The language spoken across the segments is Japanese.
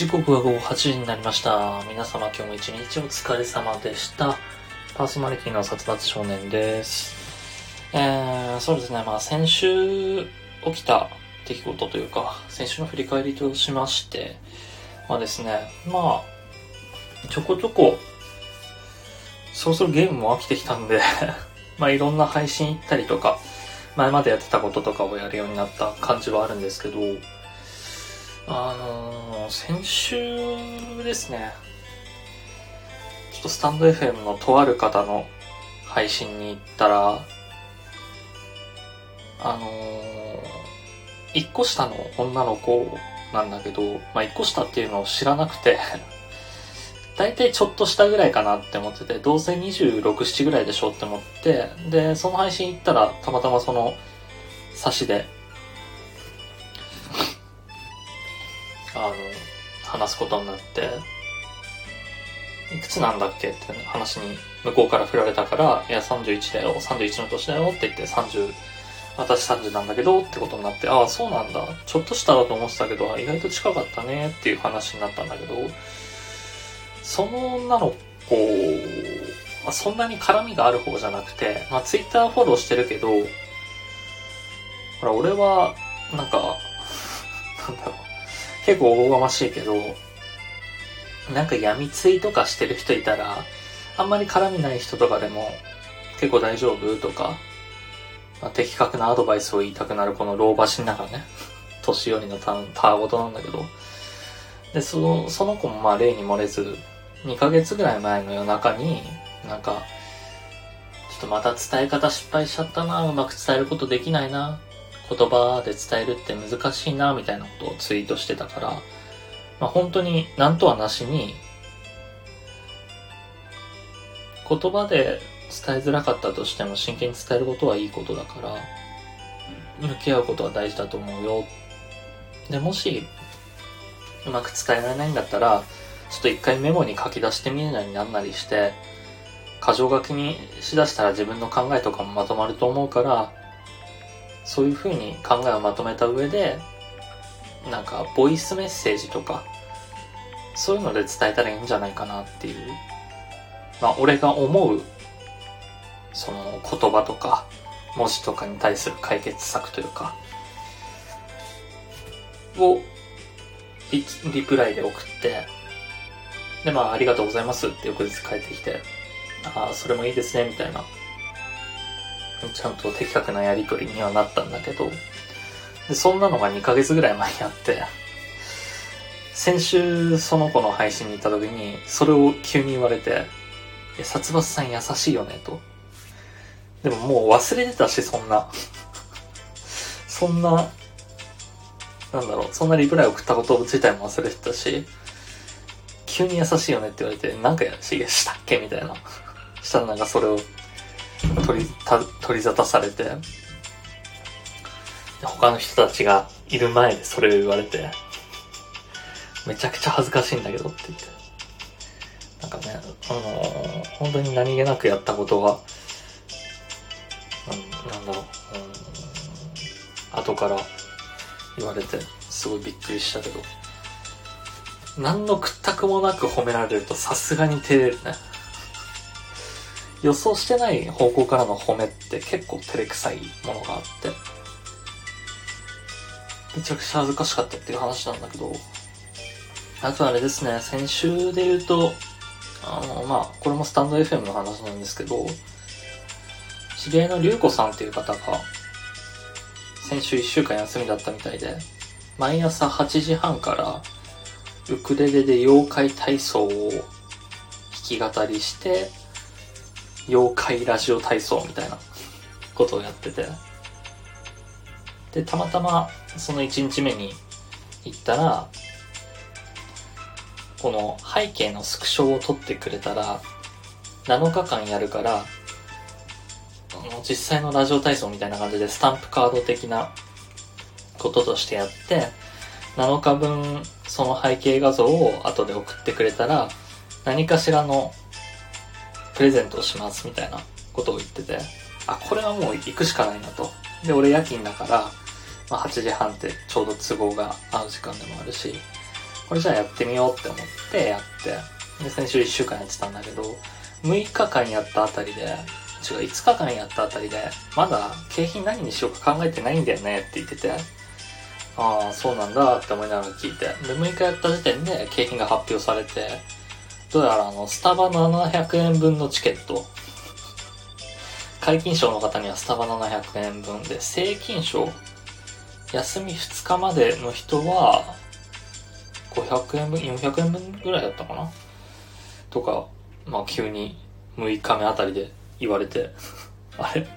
時刻は午後8時になりました。皆様今日も一日お疲れ様でした。パーソナリティの殺伐少年です。えー、そうですね、まあ先週起きた出来事というか、先週の振り返りとしまして、まあですね、まあ、ちょこちょこ、そろそろゲームも飽きてきたんで、まあいろんな配信行ったりとか、前までやってたこととかをやるようになった感じはあるんですけど、あのー先週ですね、ちょっとスタンド FM のとある方の配信に行ったら、あのー、一個下の女の子なんだけど、まあ、一個下っていうのを知らなくて、大体ちょっと下ぐらいかなって思ってて、どうせ26、7ぐらいでしょって思って、で、その配信行ったら、たまたまその、差しで、あの、話すことになって、いくつなんだっけって話に向こうから振られたから、いや、31だよ、31の年だよって言って、30、私30なんだけどってことになって、ああ、そうなんだ。ちょっと下だと思ってたけど、意外と近かったねっていう話になったんだけど、その女の子、まあそんなに絡みがある方じゃなくて、まあ、ツイッターフォローしてるけど、ほら、俺は、なんか、なんだろう、結構おこがましいけど、なんか闇ツイとかしてる人いたら、あんまり絡みない人とかでも、結構大丈夫とか、まあ、的確なアドバイスを言いたくなるこの老婆しながらね、年寄りのたたわごとなんだけど、で、その、その子もまあ例に漏れず、2ヶ月ぐらい前の夜中に、なんか、ちょっとまた伝え方失敗しちゃったな、うまく伝えることできないな、言葉で伝えるって難しいな、みたいなことをツイートしてたから、まあ本当に何とはなしに、言葉で伝えづらかったとしても真剣に伝えることはいいことだから、向き合うことは大事だと思うよ。で、もし、うまく伝えられないんだったら、ちょっと一回メモに書き出してみるなりなんなりして、箇条書きにしだしたら自分の考えとかもまとまると思うから、そういう風に考えをまとめた上で、なんか、ボイスメッセージとか、そういうので伝えたらいいんじゃないかなっていう。まあ、俺が思う、その言葉とか、文字とかに対する解決策というか、を、リリプライで送って、で、まあ、ありがとうございますって翌日帰ってきて、ああ、それもいいですね、みたいな。ちゃんと的確なやりとりにはなったんだけど、で、そんなのが2ヶ月ぐらい前にあって、先週その子の配信に行った時に、それを急に言われて、え、殺伐さん優しいよね、と。でももう忘れてたし、そんな。そんな、なんだろう、そんなリプライ送ったこと自体も忘れてたし、急に優しいよねって言われて、なんかやししたっけみたいな。したらなんかそれを取り、た取り沙汰されて、他の人たちがいる前でそれを言われて、めちゃくちゃ恥ずかしいんだけどって言って。なんかね、あのー本当に何気なくやったことが、うん、なんだろう、うん、後から言われて、すごいびっくりしたけど、何の屈託もなく褒められるとさすがに照れるね。予想してない方向からの褒めって結構照れくさいものがあって、めちゃくちゃ恥ずかしかったっていう話なんだけど、あとあれですね、先週で言うと、あの、まあ、これもスタンド FM の話なんですけど、知り合いのりゅうこさんっていう方が、先週1週間休みだったみたいで、毎朝8時半から、ウクレレで妖怪体操を弾き語りして、妖怪ラジオ体操みたいなことをやってて、で、たまたまその1日目に行ったら、この背景のスクショを撮ってくれたら、7日間やるから、実際のラジオ体操みたいな感じでスタンプカード的なこととしてやって、7日分その背景画像を後で送ってくれたら、何かしらのプレゼントをしますみたいなことを言ってて、あ、これはもう行くしかないなと。で、俺夜勤だから、まあ、8時半ってちょうど都合が合う時間でもあるし、これじゃあやってみようって思ってやって、で、先週1週間やってたんだけど、6日間やったあたりで、違う、5日間やったあたりで、まだ景品何にしようか考えてないんだよねって言ってて、ああ、そうなんだって思いながら聞いて、で、6日やった時点で景品が発表されて、どうやらあの、スタバ700円分のチケット、解禁賞の方にはスタバ700円分で、正禁賞、休み2日までの人は、500円分、400円分ぐらいだったかな？とか、まあ急に6日目あたりで言われて、あれ？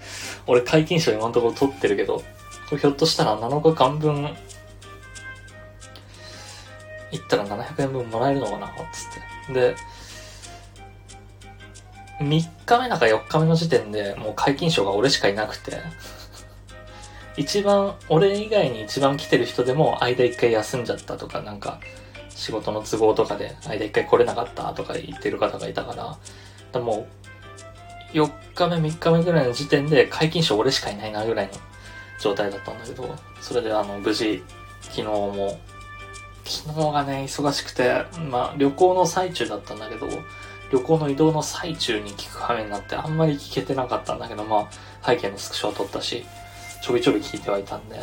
俺解禁賞今のところ取ってるけど、ひょっとしたら7日間分、行ったら700円分もらえるのかな？つって。で、3日目なんか4日目の時点でもう解禁賞が俺しかいなくて、一番、俺以外に一番来てる人でも間一回休んじゃったとか、なんか、仕事の都合とかで間一回来れなかったとか言ってる方がいたから、でもう、4日目、3日目ぐらいの時点で解禁賞俺しかいないなぐらいの状態だったんだけど、それであの、無事、昨日も、昨日がね、忙しくて、まあ、旅行の最中だったんだけど、旅行の移動の最中に聞く羽目になってあんまり聞けてなかったんだけど、まあ、背景のスクショは撮ったし、ちょびちょび聞いてはいたんで、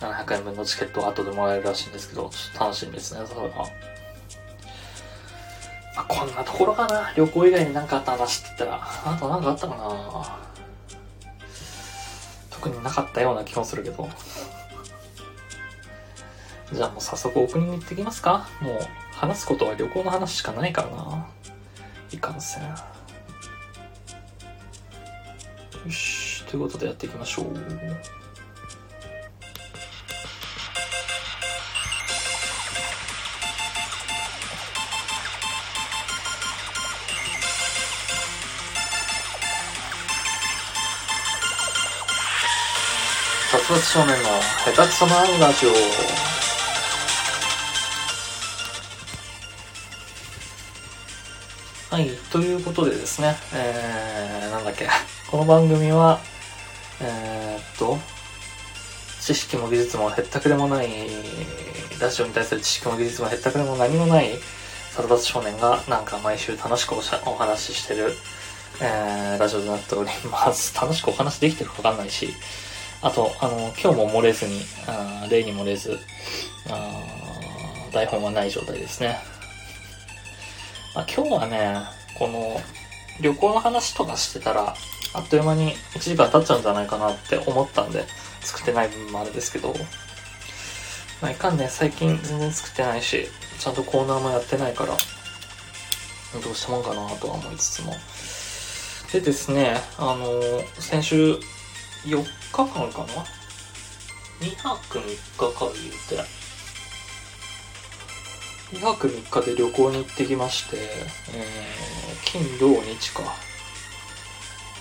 700円分のチケットを後でもらえるらしいんですけど、ちょっと楽しみですね、それは。まあ、こんなところかな。旅行以外に何かあった話って言ったら、あと何かあったかな。特になかったような気もするけど。じゃあもう早速オープニング行ってきますかもう話すことは旅行の話しかないからな。いかんせん。よし。ということでやっていきましょう。殺伐少年の下手くそなラジオ。はい、ということでですね、えー、なんだっけ、この番組は、えー、っと、知識も技術もへったくれもない、ラジオに対する知識も技術もへったくれも何もない、殺伐少年がなんか毎週楽しくおしゃお話ししてる、えー、ラジオとなっております。楽しくお話できてるかわかんないし、あと、あの、今日も漏れずに、あ例に漏れず、あ台本はない状態ですね。まあ、今日はね、この、旅行の話とかしてたら、あっという間に1時間経っちゃうんじゃないかなって思ったんで、作ってない部分もあるんですけど、まあ、いかんね、最近全然作ってないし、ちゃんとコーナーもやってないから、どうしたもんかなとは思いつつも。でですね、あの先週、4日間かな ?2 泊3日か言って。2泊3日で旅行に行ってきまして、えー、金、土、日か。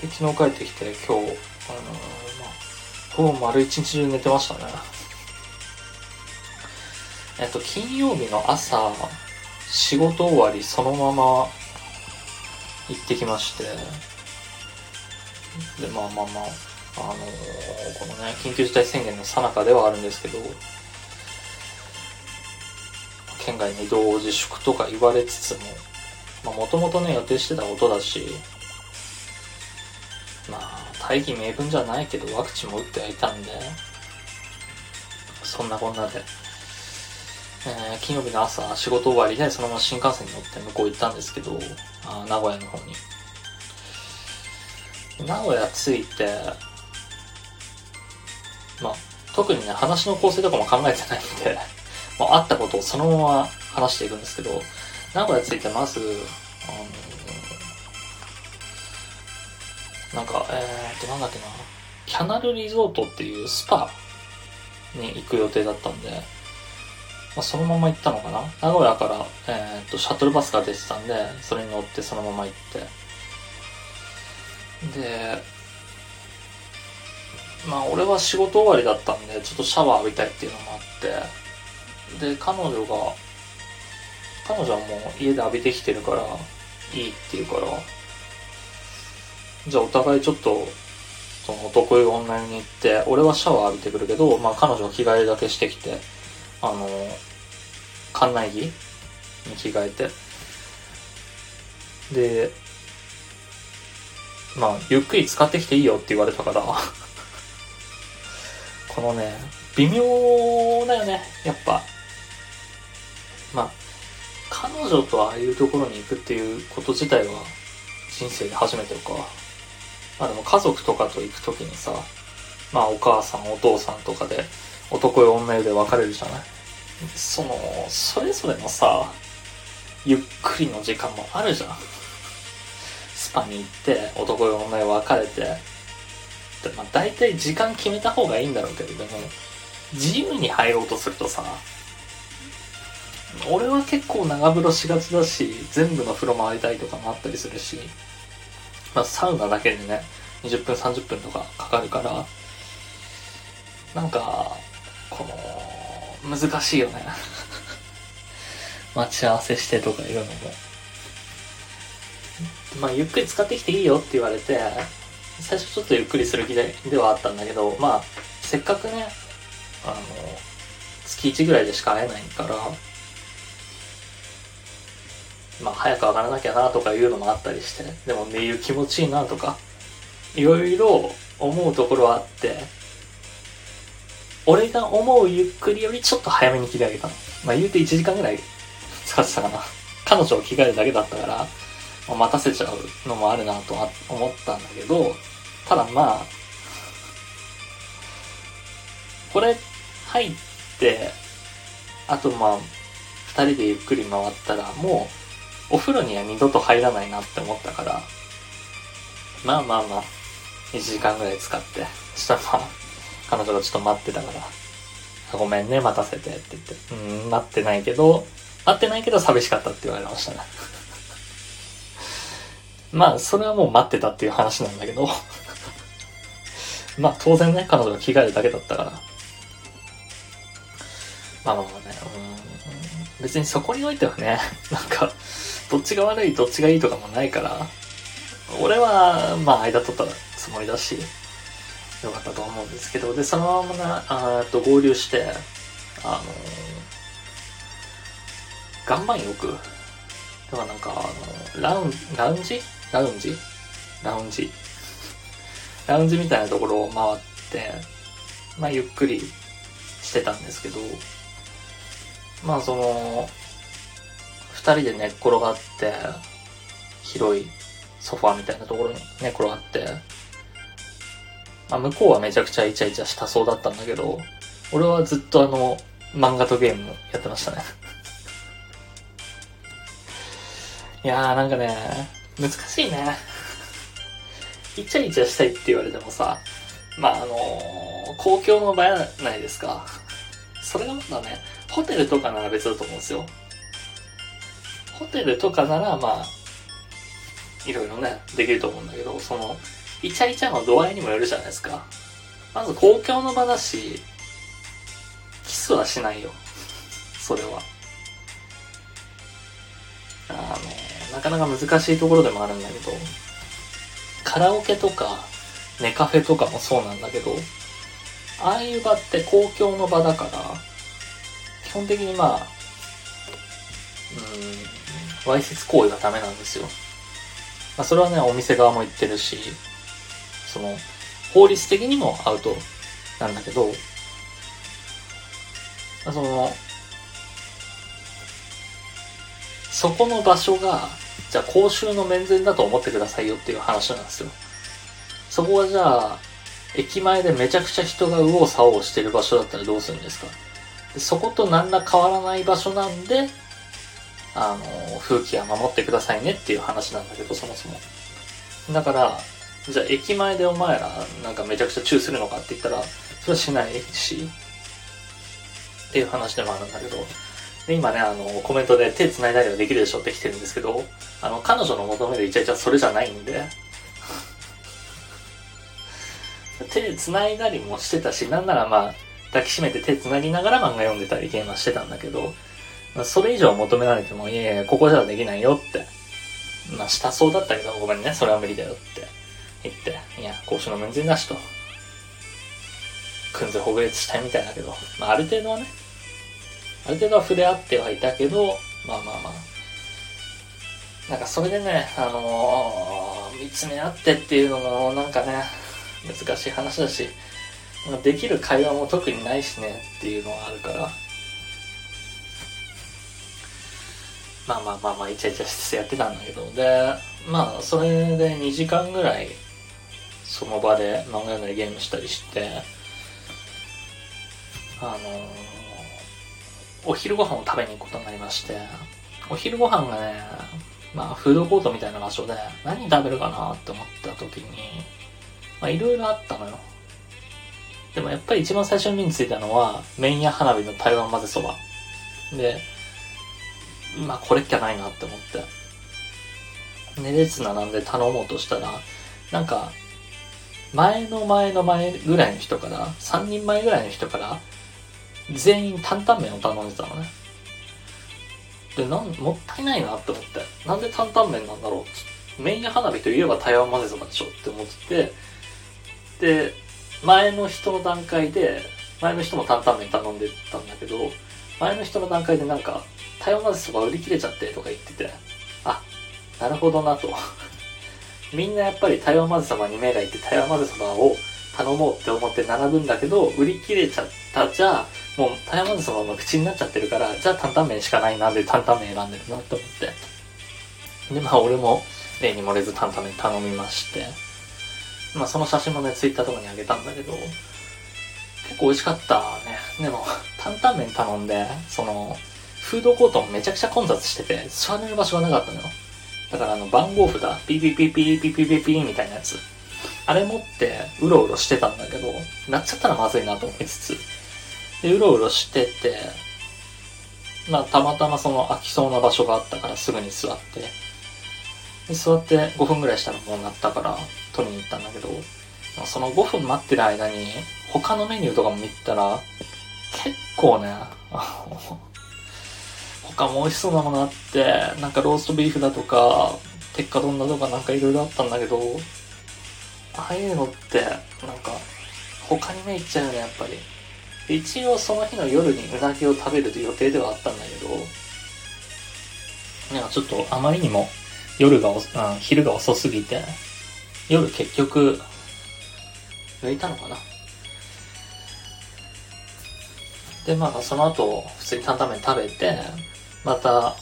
で、昨日帰ってきて、今日、あのーまあ、ほぼ丸一日中寝てましたね。えっと、金曜日の朝、仕事終わりそのまま行ってきまして、で、まあまあまあ、あのーこのね、緊急事態宣言の最中ではあるんですけど、県外の移動自粛とか言われつつも、まあもともとね、予定してたことだし、まあ、大義名分じゃないけど、ワクチンも打ってはいたんで、そんなこんなで、えー金曜日の朝、仕事終わりでそのまま新幹線に乗って向こう行ったんですけど、あ名古屋の方に。名古屋着いて、まあ、特にね、話の構成とかも考えてないんで、まあ、あったことをそのまま話していくんですけど、名古屋着いてまず、あの、なんか、えーっと、なんだっけな、キャナルリゾートっていうスパに行く予定だったんで、まあ、そのまま行ったのかな。名古屋から、えーっと、シャトルバスが出てたんで、それに乗ってそのまま行って、で、まあ俺は仕事終わりだったんで、ちょっとシャワー浴びたいっていうのもあって、で、彼女が、彼女はもう家で浴びてきてるから、いいって言うから、じゃあお互いちょっと、その男湯女湯に行って、俺はシャワー浴びてくるけど、まあ彼女は着替えだけしてきて、あの、館内着に着替えて、で、まあ、ゆっくり使ってきていいよって言われたから。このね、微妙だよね、やっぱ。まあ、彼女とああいうところに行くっていうこと自体は人生で初めてか。まあでも家族とかと行くときにさ、まあお母さんお父さんとかで男よ女で別れるじゃない？その、それぞれのさ、ゆっくりの時間もあるじゃん。スパに行って男よ女よ別れて、まあ大体時間決めた方がいいんだろうけど、でも、自由に入ろうとするとさ、俺は結構長風呂しがちだし、全部の風呂回りたいとかもあったりするし、まあサウナだけでね、20分30分とかかかるから、なんか、この、難しいよね。待ち合わせしてとかいうのも。まあ、ゆっくり使ってきていいよって言われて、最初ちょっとゆっくりする気でではあったんだけど、まあ、せっかくね、あの、月1ぐらいでしか会えないから、まあ、早く上がらなきゃなとかいうのもあったりして、でも寝湯気持ちいいなとか、いろいろ思うところはあって、俺が思うゆっくりよりちょっと早めに着替えたの。まあ言うて1時間ぐらい 使ってたかな。彼女を着替えるだけだったから、まあ、待たせちゃうのもあるなとは思ったんだけど、ただまあ、これ入って、あとまあ、二人でゆっくり回ったらもう、お風呂には二度と入らないなって思ったから、まあまあまあ、1時間ぐらい使って、そしたらまあ、彼女がちょっと待ってたから、ごめんね、待たせてって言って、うん、待ってないけど、待ってないけど寂しかったって言われましたね。まあ、それはもう待ってたっていう話なんだけど まあ当然ね、彼女が着替えるだけだったから。まあまあまあね、うん、別にそこにおいてはね、なんか、どっちが悪い、どっちがいいとかもないから、俺は、まあ間取ったつもりだし、よかったと思うんですけど、で、そのままな、あと合流して、あの岩盤浴？ではなんか、あの、ラウン、ラウンジ？ラウンジ？ラウンジ？ラウンジみたいなところを回って、まあゆっくりしてたんですけど、まあその、二人で寝っ転がって、広いソファーみたいなところに寝転がって、まあ、向こうはめちゃくちゃイチャイチャしたそうだったんだけど、俺はずっとあの、漫画とゲームやってましたね。いやーなんかね、難しいね。イチャイチャしたいって言われてもさ、まああのー、公共の場やないですか。それがまだね、ホテルとかなら別だと思うんですよ。ホテルとかならまあ、いろいろね、できると思うんだけど、その、イチャイチャの度合いにもよるじゃないですか。まず公共の場だし、キスはしないよ。それは。あの、なかなか難しいところでもあるんだけど、カラオケとか、ネカフェとかもそうなんだけど、ああいう場って公共の場だから、基本的にまあ、うん、わいせつ行為がダメなんですよ。まあ、それはね、お店側も言ってるし、その、法律的にもアウトなんだけど、その、そこの場所が、じゃあ公衆の面前だと思ってくださいよっていう話なんですよ。そこはじゃあ、駅前でめちゃくちゃ人が右往左往してる場所だったらどうするんですか？でそこと何ら変わらない場所なんで、あの、風紀は守ってくださいねっていう話なんだけど、そもそも。だから、じゃあ駅前でお前らなんかめちゃくちゃチューするのかって言ったら、それはしないし、っていう話でもあるんだけど、で今ね、あの、コメントで手繋いだりはできるでしょって来てるんですけど、あの、彼女の求めるイチャイチャそれじゃないんで、手繋いだりもしてたし、なんならまあ、抱きしめて手繋ぎながら漫画読んでたりゲームはしてたんだけど、まあ、それ以上求められても、いやいや、ここじゃできないよって。まあ、したそうだったけど、ごめんね、それは無理だよって。言って、いや、公衆の面前だしと。くんぜほぐれつしたいみたいだけど、まあ、ある程度はね、ある程度は触れ合ってはいたけど、まあまあまあ。なんかそれでね、あのー、見つめ合ってっていうのもなんかね、難しい話だし、できる会話も特にないしねっていうのはあるから、まあまあまあまあ、イチャイチャしてやってたんだけど、で、まあ、それで2時間ぐらい、その場で漫画読んだりゲームしたりして、あの、お昼ご飯を食べに行くことになりまして、お昼ご飯がね、まあ、フードコートみたいな場所で、何食べるかなって思った時に、まあ、いろいろあったのよ。でもやっぱり一番最初に目についたのは、麺屋花火の台湾混ぜそば。で、まあこれっきゃないなって思って。で、列並んで頼もうとしたら、なんか、前の前の前ぐらいの人から、3人前ぐらいの人から、全員担々麺を頼んでたのね。で、なん、もったいないなって思って。なんで担々麺なんだろう麺屋花火といえば台湾混ぜそばでしょって思ってて、で、前の人の段階で、前の人も担々麺頼んでたんだけど、前の人の段階でなんか、台湾混ぜそば売り切れちゃってとか言ってて、あ、なるほどなと。みんなやっぱり台湾混ぜそばに目がいって台湾混ぜそばを頼もうって思って並ぶんだけど、売り切れちゃったじゃあ、もう台湾混ぜそばの口になっちゃってるから、じゃあ担々麺しかないなで担々麺選んでるなって思って。で、まあ俺も例に漏れず担々麺頼みまして、まあその写真もね、ツイッターとかにあげたんだけど、結構美味しかったね。でも、担々麺頼んで、その、フードコートもめちゃくちゃ混雑してて、座れる場所がなかったのよ。だからあの、番号札、ピピピピピピピピみたいなやつ。あれ持って、うろうろしてたんだけど、なっちゃったらまずいなと思いつつ。で、うろうろしてて、まあ、たまたまその空きそうな場所があったからすぐに座って、で座って5分ぐらいしたらもうなったから取りに行ったんだけど、その5分待ってる間に他のメニューとかも見たら、結構ね、他も美味しそうなものあって、なんかローストビーフだとか、鉄火丼だとかなんかいろいろあったんだけど、ああいうのって、なんか、他に目いっちゃうよね、やっぱり。一応その日の夜にうなぎを食べる予定ではあったんだけど、なんかちょっとあまりにも夜が、うん、昼が遅すぎて、夜結局、抜いたのかな？で、まあその後、普通に担々麺食べて、また、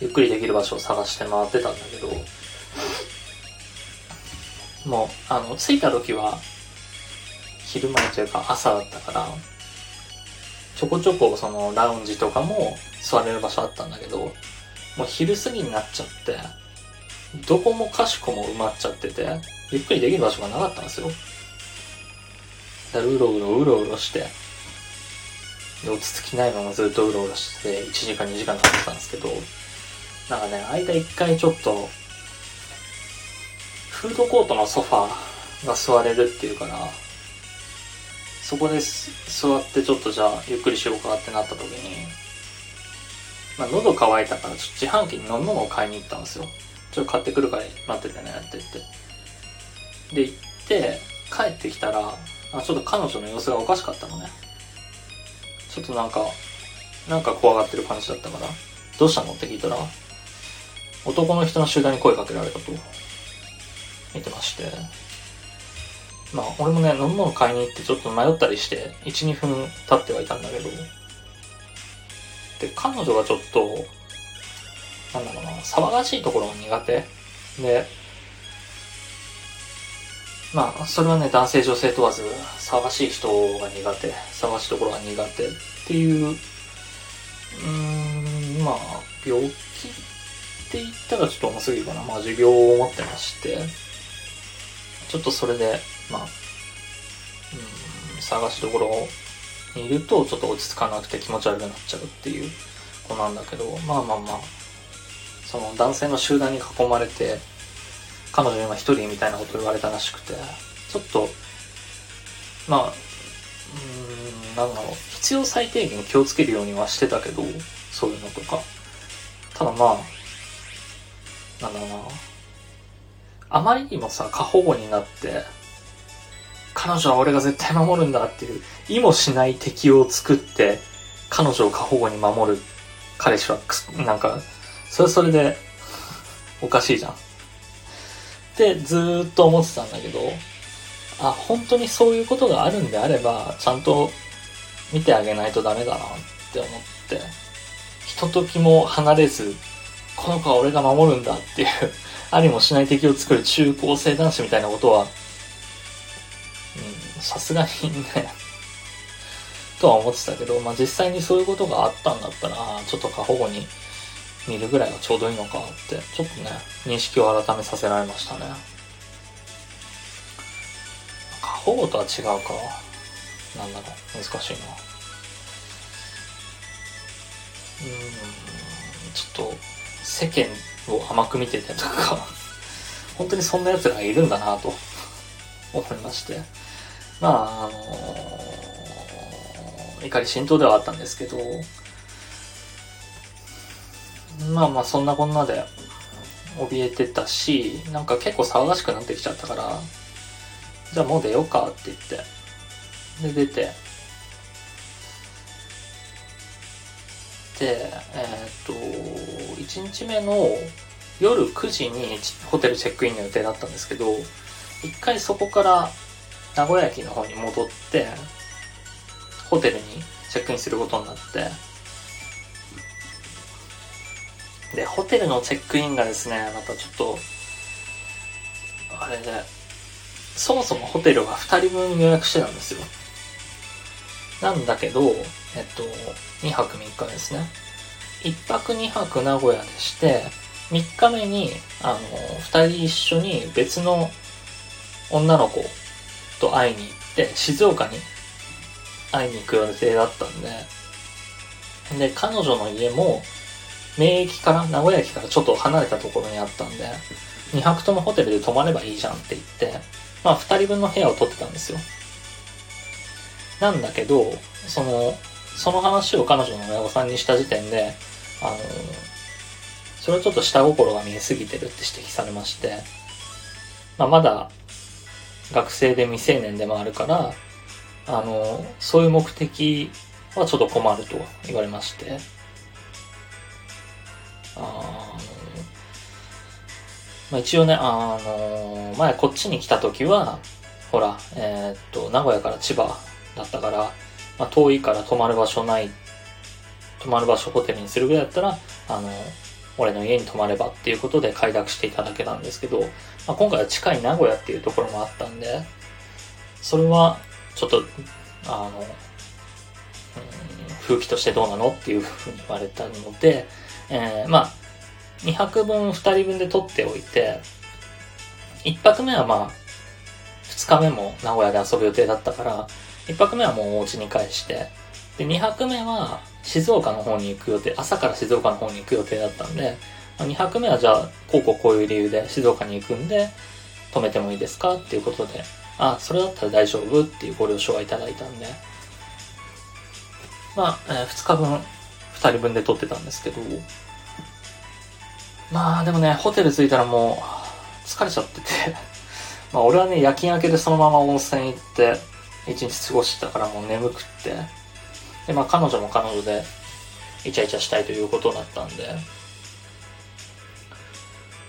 ゆっくりできる場所を探して回ってたんだけど、もう、あの、着いた時は、昼前というか朝だったから、ちょこちょこそのラウンジとかも座れる場所あったんだけど、もう昼過ぎになっちゃって、どこもかしこも埋まっちゃってて、ゆっくりできる場所がなかったんですよ。だからうろうろうろうろして、落ち着きないままずっとうろうろして、1時間2時間経ってたんですけど、なんかね、間一回ちょっと、フードコートのソファーが座れるっていうから、そこで座ってちょっとじゃあゆっくりしようかってなった時に、まあ喉乾いたからちょっと自販機に飲み物を買いに行ったんですよ。ちょっと買ってくるから待っててねって言って。で、行って、帰ってきたら、あちょっと彼女の様子がおかしかったのね。ちょっとなんか、なんか怖がってる感じだったから、どうしたの？って聞いたら、男の人の集団に声かけられたと。言ってまして、まあ、俺もね、飲み物買いに行ってちょっと迷ったりして、1、2分経ってはいたんだけど、で、彼女がちょっと、なんだろうな、騒がしいところが苦手。で、まあ、それはね、男性女性問わず、騒しい人が苦手、騒しいところが苦手っていう、うーん、まあ、病気って言ったらちょっと重すぎるかな。まあ、持病を持ってまして、ちょっとそれで、まあ、うん、探しどころにいると、ちょっと落ち着かなくて気持ち悪くなっちゃうっていう子なんだけど、まあまあまあ、その男性の集団に囲まれて、彼女今一人みたいなこと言われたらしくて、ちょっと、まあ、うん、なんだろう、必要最低限気をつけるようにはしてたけど、そういうのとか。ただまあ、なんだろうな、あまりにもさ、過保護になって、彼女は俺が絶対守るんだっていう、意もしない敵を作って、彼女を過保護に守る彼氏はく、なんか、それそれで、おかしいじゃん。ってずっと思ってたんだけど、あ、本当にそういうことがあるんであれば、ちゃんと見てあげないとダメだなって思って、ひとときも離れず、この子は俺が守るんだっていうありもしない敵を作る中高生男子みたいなことは、うん、さすがにねとは思ってたけど、まあ実際にそういうことがあったんだったら、ちょっと過保護に見るぐらいがちょうどいいのかって、ちょっとね、認識を改めさせられましたね。過保護とは違うか。なんだろう、難しいな。うん、ちょっと、世間を甘く見ててとか、本当にそんな奴らがいるんだなと思いまして。まあ、あのー、怒り浸透ではあったんですけど、まあまあそんなこんなで怯えてたし、なんか結構騒がしくなってきちゃったから、じゃあもう出ようかって言って、で出て、で、えー、っと、1日目の夜9時にホテルチェックインの予定だったんですけど、一回そこから名古屋駅の方に戻って、ホテルにチェックインすることになって、で、ホテルのチェックインがですね、またちょっと、あれで、そもそもホテルは2人分予約してたんですよ。なんだけど、えっと、2泊3日ですね。1泊2泊名古屋でして、3日目に、あの、2人一緒に別の女の子と会いに行って、静岡に会いに行く予定だったんで、で、彼女の家も、名駅から、名古屋駅からちょっと離れたところにあったんで、2泊ともホテルで泊まればいいじゃんって言って、まあ2人分の部屋を取ってたんですよ。なんだけど、その、その話を彼女の親御さんにした時点で、あの、それはちょっと下心が見えすぎてるって指摘されまして、まあまだ学生で未成年でもあるから、あの、そういう目的はちょっと困ると言われまして、あまあ、一応ね、あの前こっちに来た時は、ほら、えー、っと、名古屋から千葉だったから、まあ、遠いから泊まる場所ない、泊まる場所ホテルにするぐらいだったら、あの、俺の家に泊まればっていうことで快諾していただけなんですけど、まあ、今回は近い名古屋っていうところもあったんで、それは、ちょっと、あの、うん、風紀としてどうなのっていうふうに言われたので、えー、まあ、2泊分2人分で取っておいて、1泊目はまあ、2日目も名古屋で遊ぶ予定だったから、1泊目はもうお家に帰して、で、2泊目は静岡の方に行く予定、朝から静岡の方に行く予定だったんで、2泊目はじゃあ、こうこうこういう理由で静岡に行くんで、止めてもいいですかっていうことで、あ、それだったら大丈夫っていうご了承はいただいたんで、まあ、えー、2日分、2人分で撮ってたんですけど、まあでもね、ホテル着いたらもう疲れちゃってて。まあ俺はね、夜勤明けでそのまま温泉行って一日過ごしてたからもう眠くって、でまあ彼女も彼女でイチャイチャしたいということだったんで、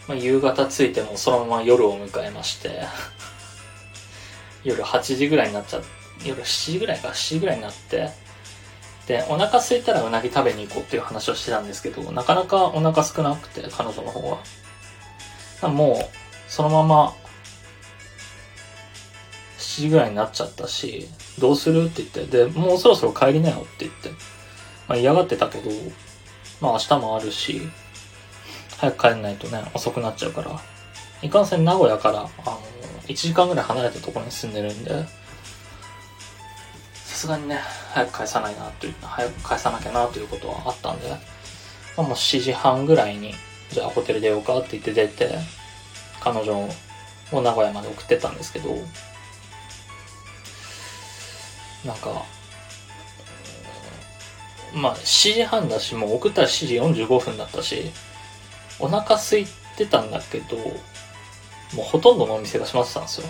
まあ夕方着いてもそのまま夜を迎えまして。夜8時ぐらいになっちゃ夜7時ぐらいか7時ぐらいになって、で、お腹空いたらうなぎ食べに行こうっていう話をしてたんですけど、なかなかお腹少なくて、彼女の方は。もう、そのまま、7時ぐらいになっちゃったし、どうするって言って、で、もうそろそろ帰りなよって言って、まあ嫌がってたけど、まあ明日もあるし、早く帰んないとね、遅くなっちゃうから、いかんせん名古屋から、あの、1時間ぐらい離れたところに住んでるんで、すがにね、早く返さないなという、早く返さなきゃなということはあったんで、まあ、もう7時半ぐらいに、じゃあホテル出ようかって言って出て、彼女を名古屋まで送ってたんですけど、なんか、まあ7時半だし、もう送ったら7時45分だったし、お腹空いてたんだけど、もうほとんどのお店が閉まってたんですよ。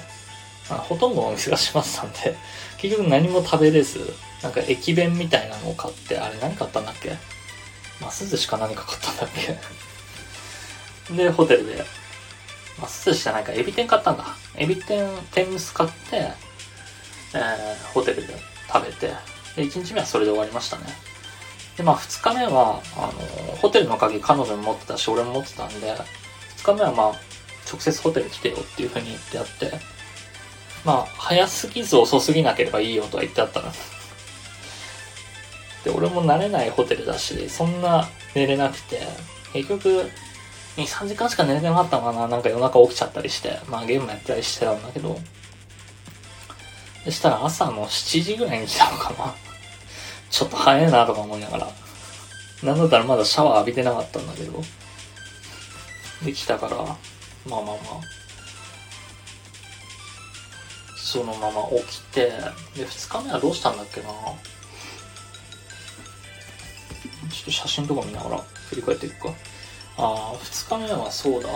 まあ、ほとんどお店が閉まってたんで、結局何も食べれず、なんか駅弁みたいなのを買って、あれ何買ったんだっけ？マス寿司か何か買ったんだっけ？で、ホテルで、マス寿司じゃないか、エビ天買ったんだ。エビ天、天むす買って、えー、ホテルで食べて、で、1日目はそれで終わりましたね。で、まあ2日目は、あの、ホテルの鍵彼女も持ってたし、俺も持ってたんで、2日目はまあ、直接ホテル来てよっていう風に言ってあって、まあ、早すぎず遅すぎなければいいよとは言ってあったの。で、俺も慣れないホテルだし、そんな寝れなくて、結局、2、3時間しか寝れなかったのかななんか夜中起きちゃったりして、まあゲームやったりしてたんだけど、そしたら朝の7時ぐらいに来たのかな ちょっと早いなとか思いながら。なんだったらまだシャワー浴びてなかったんだけど。で、きたから、まあまあまあ。そのまま起きて、で、2日目はどうしたんだっけなちょっと写真とか見ながら振り返っていくか。ああ、2日目はそうだ。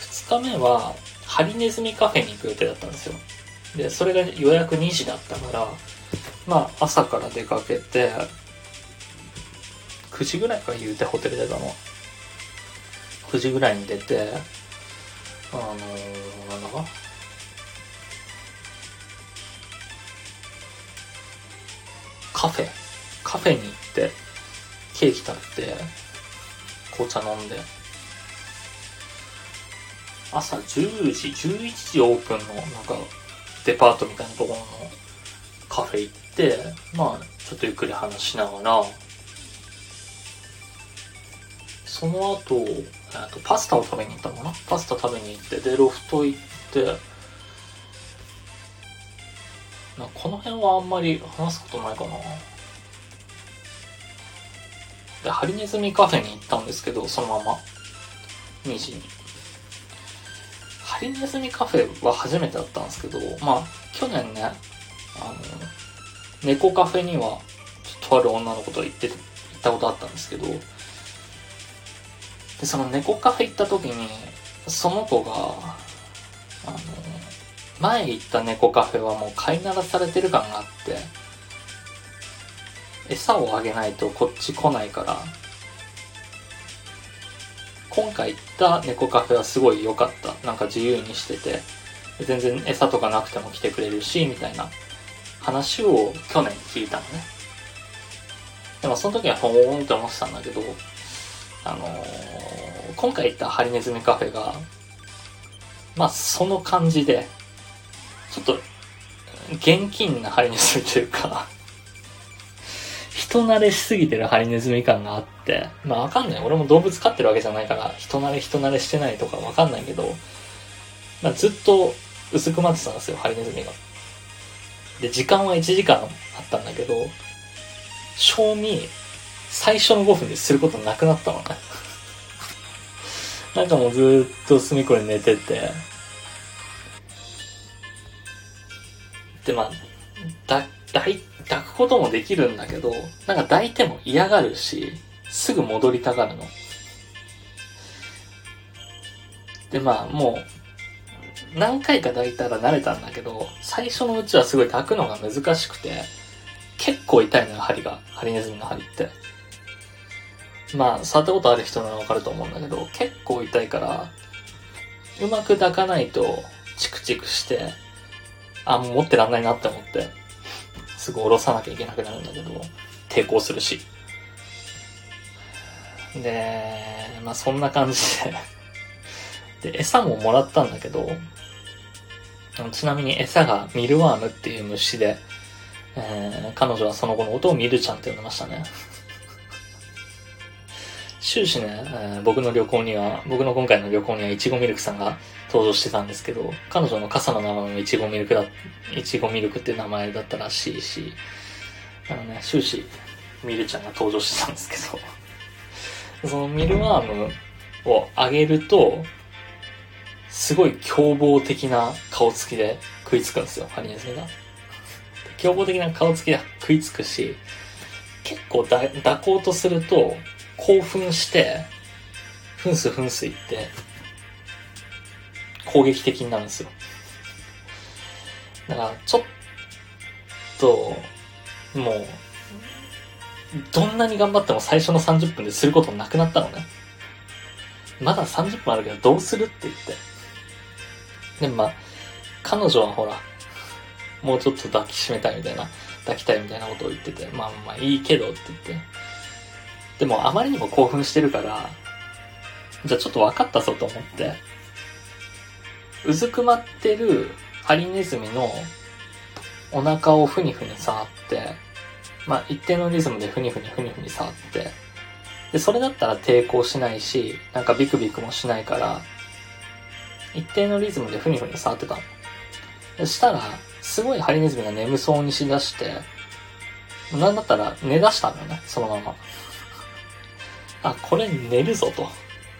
2日目は、ハリネズミカフェに行く予定だったんですよ。で、それが予約2時だったから、まあ、朝から出かけて、9時ぐらいから言うてホテル出たの。9時ぐらいに出て、あのー、なんだか？カフェ。カフェに行って、ケーキ食べて、紅茶飲んで、朝10時、11時オープンの、なんか、デパートみたいなところのカフェ行って、まあ、ちょっとゆっくり話しながら、その後、えっと、パスタを食べに行ったのかな？パスタ食べに行って、で、ロフト行って、なこの辺はあんまり話すことないかな。で、ハリネズミカフェに行ったんですけど、そのまま。2時に。ハリネズミカフェは初めてだったんですけど、まあ、去年ね、あの、猫カフェには、とある女の子と行って、行ったことあったんですけど、で、その猫カフェ行った時に、その子が、あの、前行った猫カフェはもう飼いならされてる感があって、餌をあげないとこっち来ないから、今回行った猫カフェはすごい良かった。なんか自由にしてて、全然餌とかなくても来てくれるし、みたいな話を去年聞いたのね。でもその時はほーんって思ってたんだけど、あのー、今回行ったハリネズミカフェが、まあその感じで、ちょっと現金なハリネズミというか人慣れしすぎてるハリネズミ感があって、まあわかんない。俺も動物飼ってるわけじゃないから、人慣れ人慣れしてないとかわかんないけど、まあ、ずっと薄く待ってたんですよ、ハリネズミが。で、時間は1時間あったんだけど、賞味、最初の5分ですることなくなったのね。なんかもうずっと隅っこに寝てて、で、まあ、だ、抱い、抱くこともできるんだけど、なんか抱いても嫌がるし、すぐ戻りたがるの。で、まあ、もう、何回か抱いたら慣れたんだけど、最初のうちはすごい抱くのが難しくて、結構痛いのよ、針が。ハリネズミの針って。まあ、触ったことある人ならわかると思うんだけど、結構痛いから、うまく抱かないと、チクチクして、あ、もう持ってらんないなって思って、すぐ下ろさなきゃいけなくなるんだけど、抵抗するし。で、まあそんな感じで で、餌ももらったんだけど、ちなみに餌がミルワームっていう虫で、えー、彼女はその後のことをミルちゃんって呼んでましたね。終始ね、えー、僕の旅行には、僕の今回の旅行には、いちごミルクさんが登場してたんですけど、彼女の傘の名前もいちごミルクだ、いちごミルクっていう名前だったらしいし、あのね、終始、ミルちゃんが登場してたんですけど、そのミルワームをあげると、すごい凶暴的な顔つきで食いつくんですよ、ハリネズミが。凶暴的な顔つきで食いつくし、結構だ抱こうとすると、興奮して、ふんすふんす言って、攻撃的になるんですよ。だから、ちょっと、もう、どんなに頑張っても最初の30分ですることなくなったのね。まだ30分あるけどどうするって言って。で、まあ、彼女はほら、もうちょっと抱きしめたいみたいな、抱きたいみたいなことを言ってて、まあまあいいけどって言って。でもあまりにも興奮してるから、じゃあちょっと分かったぞと思って、うずくまってるハリネズミのお腹をふにふに触って、まあ一定のリズムでふにふにふにふに触って、で、それだったら抵抗しないし、なんかビクビクもしないから、一定のリズムでふにふに触ってたの。そしたら、すごいハリネズミが眠そうにしだして、なんだったら寝出したんだよね、そのまま。あ、これ寝るぞと。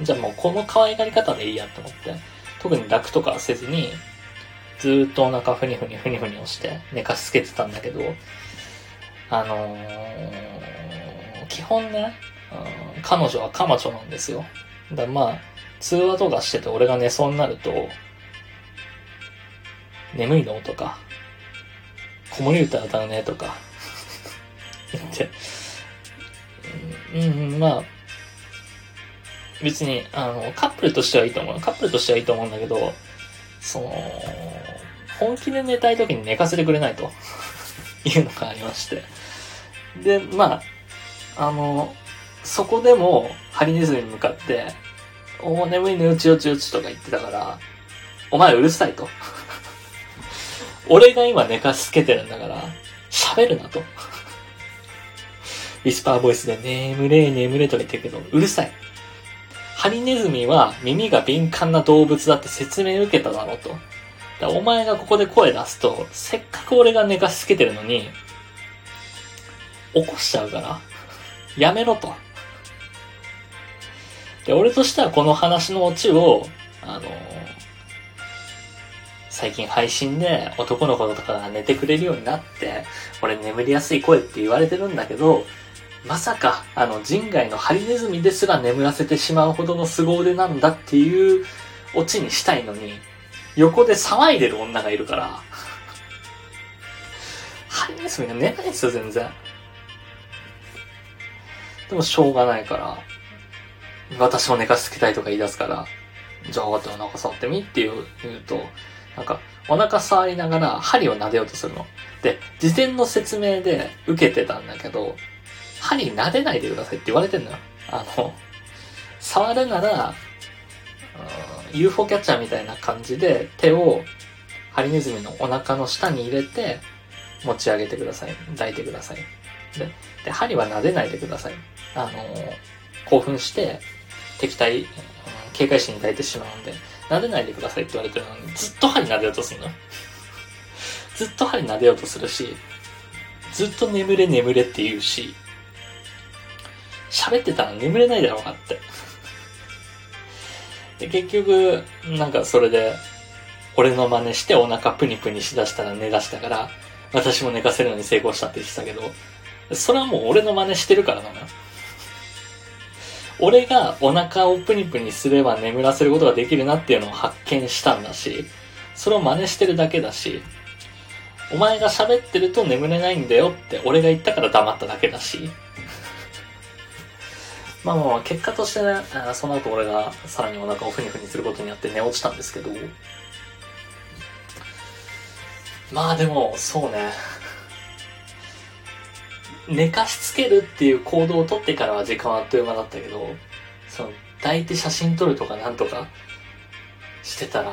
じゃあもうこの可愛がり方でいいやって思って、特に楽とかせずに、ずっとお腹ふにふにふにふに押して寝かしつけてたんだけど、あのー、基本ね、うん、彼女はカマチョなんですよ。だからまあ、通話とかしてて俺が寝そうになると、眠いの？とか、子守歌歌うね？とか、言って、うん、うん、まあ、別に、あの、カップルとしてはいいと思う。カップルとしてはいいと思うんだけど、その、本気で寝たい時に寝かせてくれないと いうのがありまして。で、まあ、あの、そこでも、ハリネズミに向かって、おー眠いね、うちうちうちとか言ってたから、お前うるさいと。俺が今寝かしつけてるんだから、喋るなと。ウィスパーボイスで眠れ眠れとか言ってるけど、うるさい。ハリネズミは耳が敏感な動物だって説明受けただろうと。だお前がここで声出すと、せっかく俺が寝かしつけてるのに、起こしちゃうから、やめろと。で、俺としてはこの話のオチを、あの最近配信で男の子とかが寝てくれるようになって、俺眠りやすい声って言われてるんだけど、まさか、あの、人外のハリネズミですら眠らせてしまうほどの凄腕なんだっていうオチにしたいのに、横で騒いでる女がいるから、ハリネズミが寝ないんですよ、全然。でもしょうがないから、私も寝かしつけたいとか言い出すから、じゃあ分かったお腹触ってみって言う言うと、なんか、お腹触りながら針を撫でようとするの。で、事前の説明で受けてたんだけど、針撫でないでくださいって言われてんのよ。あの、触るなら、UFO キャッチャーみたいな感じで手をハリネズミのお腹の下に入れて持ち上げてください。抱いてください。で、で針は撫でないでください。あの、興奮して敵対、警戒心に抱いてしまうんで、撫でないでくださいって言われてるのに、ずっと針撫でようとするの。ずっと針撫でようとするし、ずっと眠れ眠れって言うし、喋ってたら眠れないだろうなって。で、結局、なんかそれで、俺の真似してお腹プニプニしだしたら寝だしたから、私も寝かせるのに成功したって言ってたけど、それはもう俺の真似してるからなの。俺がお腹をプニプニすれば眠らせることができるなっていうのを発見したんだし、それを真似してるだけだし、お前が喋ってると眠れないんだよって俺が言ったから黙っただけだし、まあまあ、結果としてね、その後俺がさらにお腹をふにふにすることによって寝落ちたんですけど、まあでも、そうね。寝かしつけるっていう行動をとってからは時間はあっという間だったけど、その、抱いて写真撮るとかなんとかしてたら、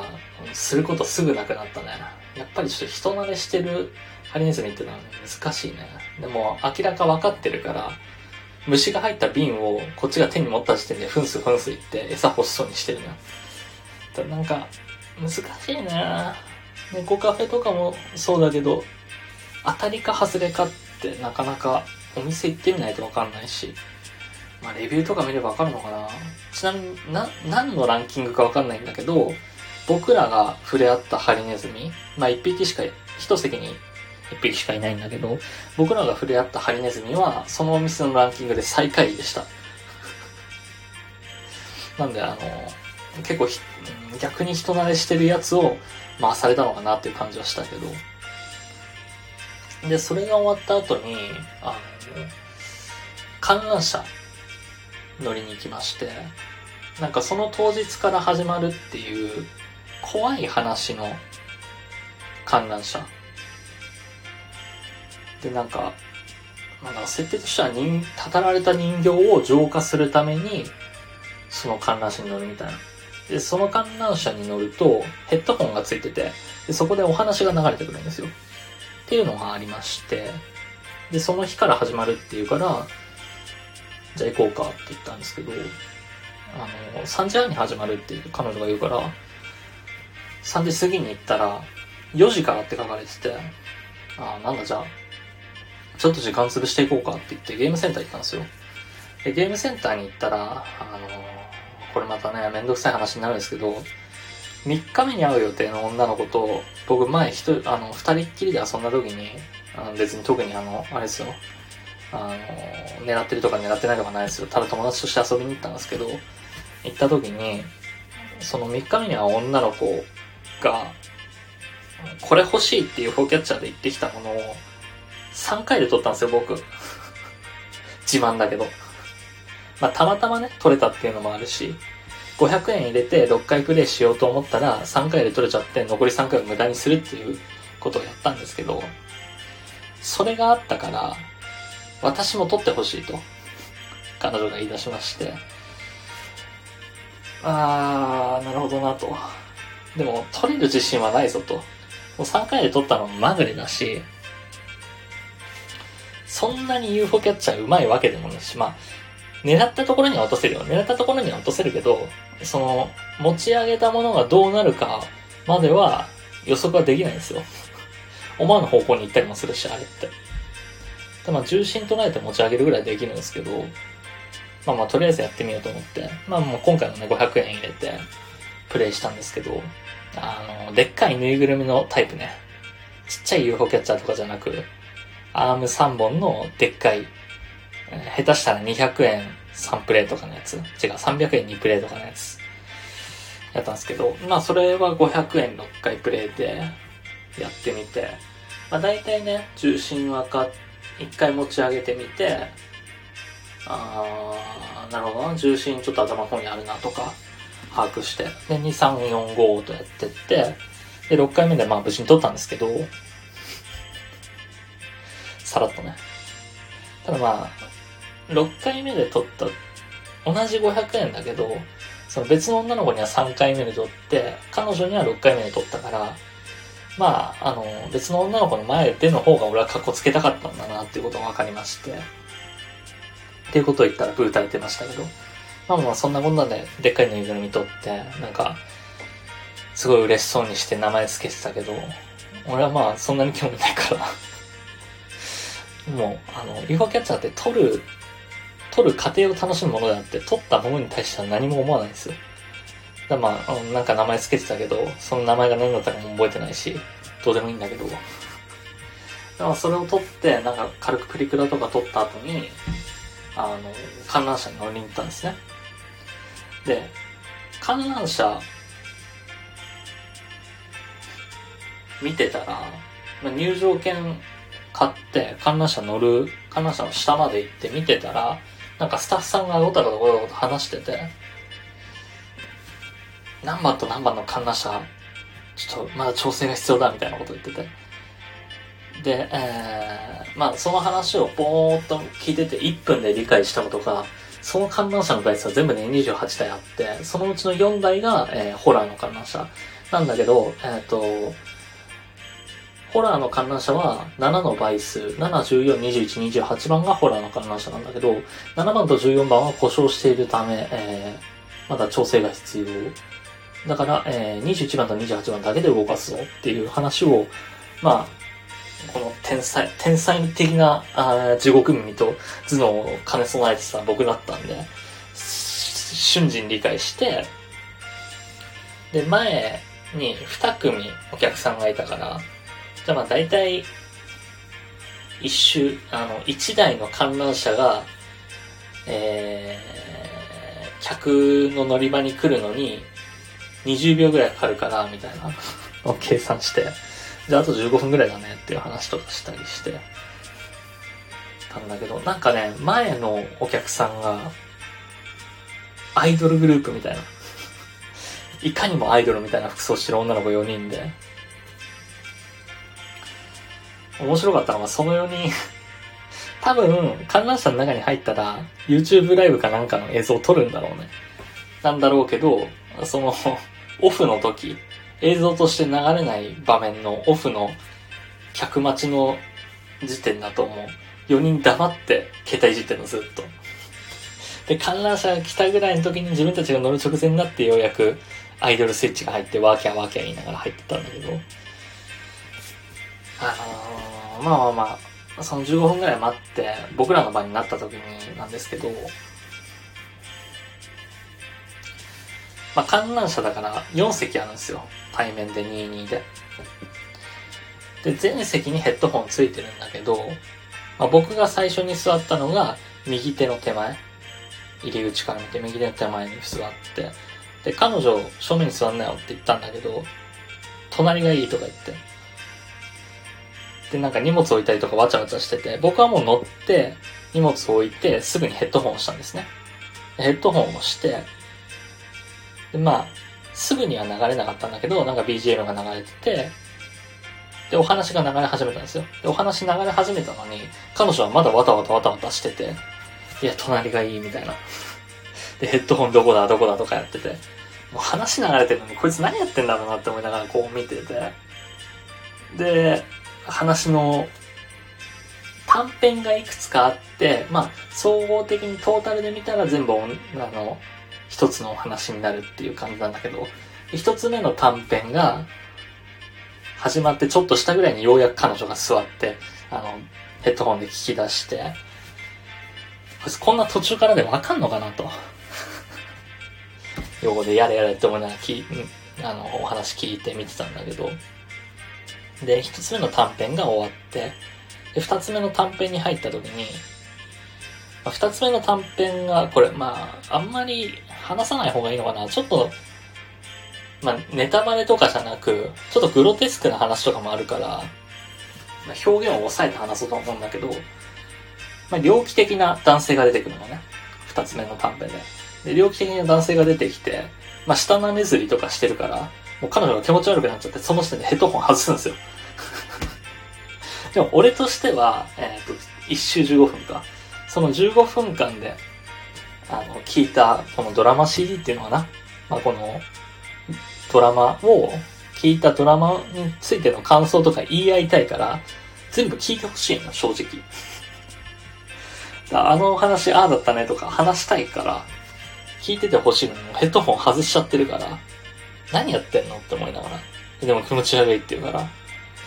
することすぐなくなったね。やっぱりちょっと人慣れしてるハリネズミってのは難しいね。でも明らか分かってるから、虫が入った瓶をこっちが手に持った時点でふんすふんす言って餌欲しそうにしてるな。なんか、難しいね。猫カフェとかもそうだけど、当たりか外れかってなかなかお店行ってみないとわかんないし、まあレビューとか見ればわかるのかな。ちなみにな、何のランキングかわかんないんだけど、僕らが触れ合ったハリネズミ、まあ一匹しか、一席に一匹しかいないんだけど、僕らが触れ合ったハリネズミは、そのお店のランキングで最下位でした。なんで、あの、結構逆に人慣れしてるやつを回されたのかなっていう感じはしたけど。で、それが終わった後に、あの、観覧車乗りに行きまして、なんかその当日から始まるっていう怖い話の観覧車。で、なんか、なんか設定としては人、たたられた人形を浄化するために、その観覧車に乗るみたいな。で、その観覧車に乗ると、ヘッドホンがついてて、でそこでお話が流れてくるんですよ。っていうのがありまして、で、その日から始まるっていうから、じゃあ行こうかって言ったんですけど、あの、3時半に始まるっていう彼女が言うから、3時過ぎに行ったら、4時からって書かれてて、ああ、なんだじゃあ、ちょっと時間潰していこうかって言ってゲームセンター行ったんですよ。で、ゲームセンターに行ったら、あのこれまたね、めんどくさい話になるんですけど、3日目に会う予定の女の子と、僕前一人、あの、二人っきりで遊んだ時に、あの別に特にあの、あれですよ、あの、狙ってるとか狙ってないとかないですよ。ただ友達として遊びに行ったんですけど、行った時に、その3日目には女の子が、これ欲しいっていうフォーキャッチャーで言ってきたものを、3回で撮ったんですよ、僕。自慢だけど。まあ、たまたまね、撮れたっていうのもあるし、500円入れて6回プレイしようと思ったら3回で取れちゃって残り3回を無駄にするっていうことをやったんですけど、それがあったから、私も取ってほしいと、彼女が言い出しまして、あー、なるほどなと。でも、取れる自信はないぞと。もう3回で取ったのもまぐれだし、そんなに UFO キャッチャー上手いわけでもないし、まあ、狙ったところには落とせるよ。狙ったところには落とせるけど、その、持ち上げたものがどうなるかまでは予測はできないんですよ。思わぬ方向に行ったりもするし、あれって。でまあ、重心捉えて持ち上げるぐらいできるんですけど、まあまあ、とりあえずやってみようと思って、まあもう今回のね、500円入れて、プレイしたんですけど、あの、でっかいぬいぐるみのタイプね。ちっちゃい UFO キャッチャーとかじゃなく、アーム3本のでっかい下手したら200円3プレイとかのやつ。違う、300円2プレイとかのやつ。やったんですけど、まあそれは500円6回プレイでやってみて、まあ大体ね、重心はか、1回持ち上げてみて、あー、なるほどな、重心ちょっと頭の方にあるなとか、把握して、で、2、3、4、5とやってって、で、6回目でまあ無事に取ったんですけど、さらっとね。ただまあ、6回目で取った、同じ500円だけど、その別の女の子には3回目で取って、彼女には6回目で取ったから、まあ、あの、別の女の子の前での方が俺は格好つけたかったんだなっていうことが分かりまして、っていうことを言ったらブータれてましたけど、まあまあそんなこんなんででっかいぬいぐるみ取って、なんか、すごい嬉しそうにして名前つけてたけど、俺はまあそんなに興味ないから。もう、あの、UFO キャッチャーって取る取る過程を楽しむものであって、取ったものに対しては何も思わないんですよ。だまあ、なんか名前つけてたけど、その名前が何だったかも覚えてないし、どうでもいいんだけど。だからそれを取って、なんか軽くプリクラとか取った後に、あの、観覧車に乗りに行ったんですね。で、観覧車、見てたら、まあ、入場券買って観覧車乗る、観覧車の下まで行って見てたら、なんかスタッフさんがごたごたごたごた話してて、何番と何番の観覧車、ちょっとまだ調整が必要だみたいなこと言ってて。で、えー、まあその話をぼーっと聞いてて1分で理解したことが、その観覧車の台数は全部で、ね、28台あって、そのうちの4台が、えー、ホラーの観覧車なんだけど、えっ、ー、と、ホラーの観覧車は7の倍数、7、14、21、28番がホラーの観覧車なんだけど、7番と14番は故障しているため、えー、まだ調整が必要。だから、えー、21番と28番だけで動かすぞっていう話を、まあ、この天才、天才的なあ地獄耳と頭脳を兼ね備えてた僕だったんで、瞬時に理解して、で、前に2組お客さんがいたから、じゃあまあ大体、一周、あの、一台の観覧車が、えー、客の乗り場に来るのに20秒ぐらいかかるから、みたいなを計算して、じゃああと15分ぐらいだねっていう話とかしたりしてたんだけど、なんかね、前のお客さんが、アイドルグループみたいな。いかにもアイドルみたいな服装してる女の子4人で。面白かったのが、その4人、多分、観覧車の中に入ったら、YouTube ライブかなんかの映像を撮るんだろうね。なんだろうけど、その、オフの時、映像として流れない場面のオフの客待ちの時点だともう、4人黙って携帯いじってるのずっと。で、観覧車が来たぐらいの時に自分たちが乗る直前になってようやくアイドルスイッチが入ってワーキャーワーキャー言いながら入ってたんだけど、あのー、まあまあまあ、その15分ぐらい待って僕らの場になった時になんですけど、まあ観覧車だから4席あるんですよ。対面で22で。で、全席にヘッドホンついてるんだけど、まあ、僕が最初に座ったのが右手の手前。入り口から見て右手の手前に座って。で、彼女正面に座んなよって言ったんだけど、隣がいいとか言って。で、なんか荷物置いたりとかわちゃわちゃしてて、僕はもう乗って荷物置いてすぐにヘッドホンをしたんですね。ヘッドホンをして、で、まあ、すぐには流れなかったんだけど、なんか BGM が流れてて、で、お話が流れ始めたんですよ。で、お話流れ始めたのに、彼女はまだわたわたわたわたしてて、いや、隣がいいみたいな。で、ヘッドホンどこだどこだとかやってて、もう話流れてるのにこいつ何やってんだろうなって思いながらこう見てて、で、話の短編がいくつかあって、まあ、総合的にトータルで見たら全部、あの、一つのお話になるっていう感じなんだけど、一つ目の短編が始まってちょっとしたぐらいにようやく彼女が座って、あの、ヘッドホンで聞き出して、こいつこんな途中からでわかんのかなと。用語でやれやれって思いながら聞い、あの、お話聞いて見てたんだけど、で、一つ目の短編が終わって、で、二つ目の短編に入った時に、まあ二つ目の短編が、これ、まあ、あんまり話さない方がいいのかな。ちょっと、まあ、ネタバレとかじゃなく、ちょっとグロテスクな話とかもあるから、まあ、表現を抑えて話そうと思うんだけど、まあ、猟奇的な男性が出てくるのね。二つ目の短編で。で、猟奇的な男性が出てきて、まあ、下なめずりとかしてるから、もう彼女が気持ち悪くなっちゃって、その時点でヘッドホン外すんですよ。でも、俺としては、えっ、と、一周15分か。その15分間で、あの、聞いた、このドラマ CD っていうのかな。まあ、この、ドラマを、聞いたドラマについての感想とか言い合いたいから、全部聞いてほしいの、正直。あの話、ああだったねとか話したいから、聞いててほしいのに、ヘッドホン外しちゃってるから、何やってんのって思いながら。でも気持ち悪いって言うから、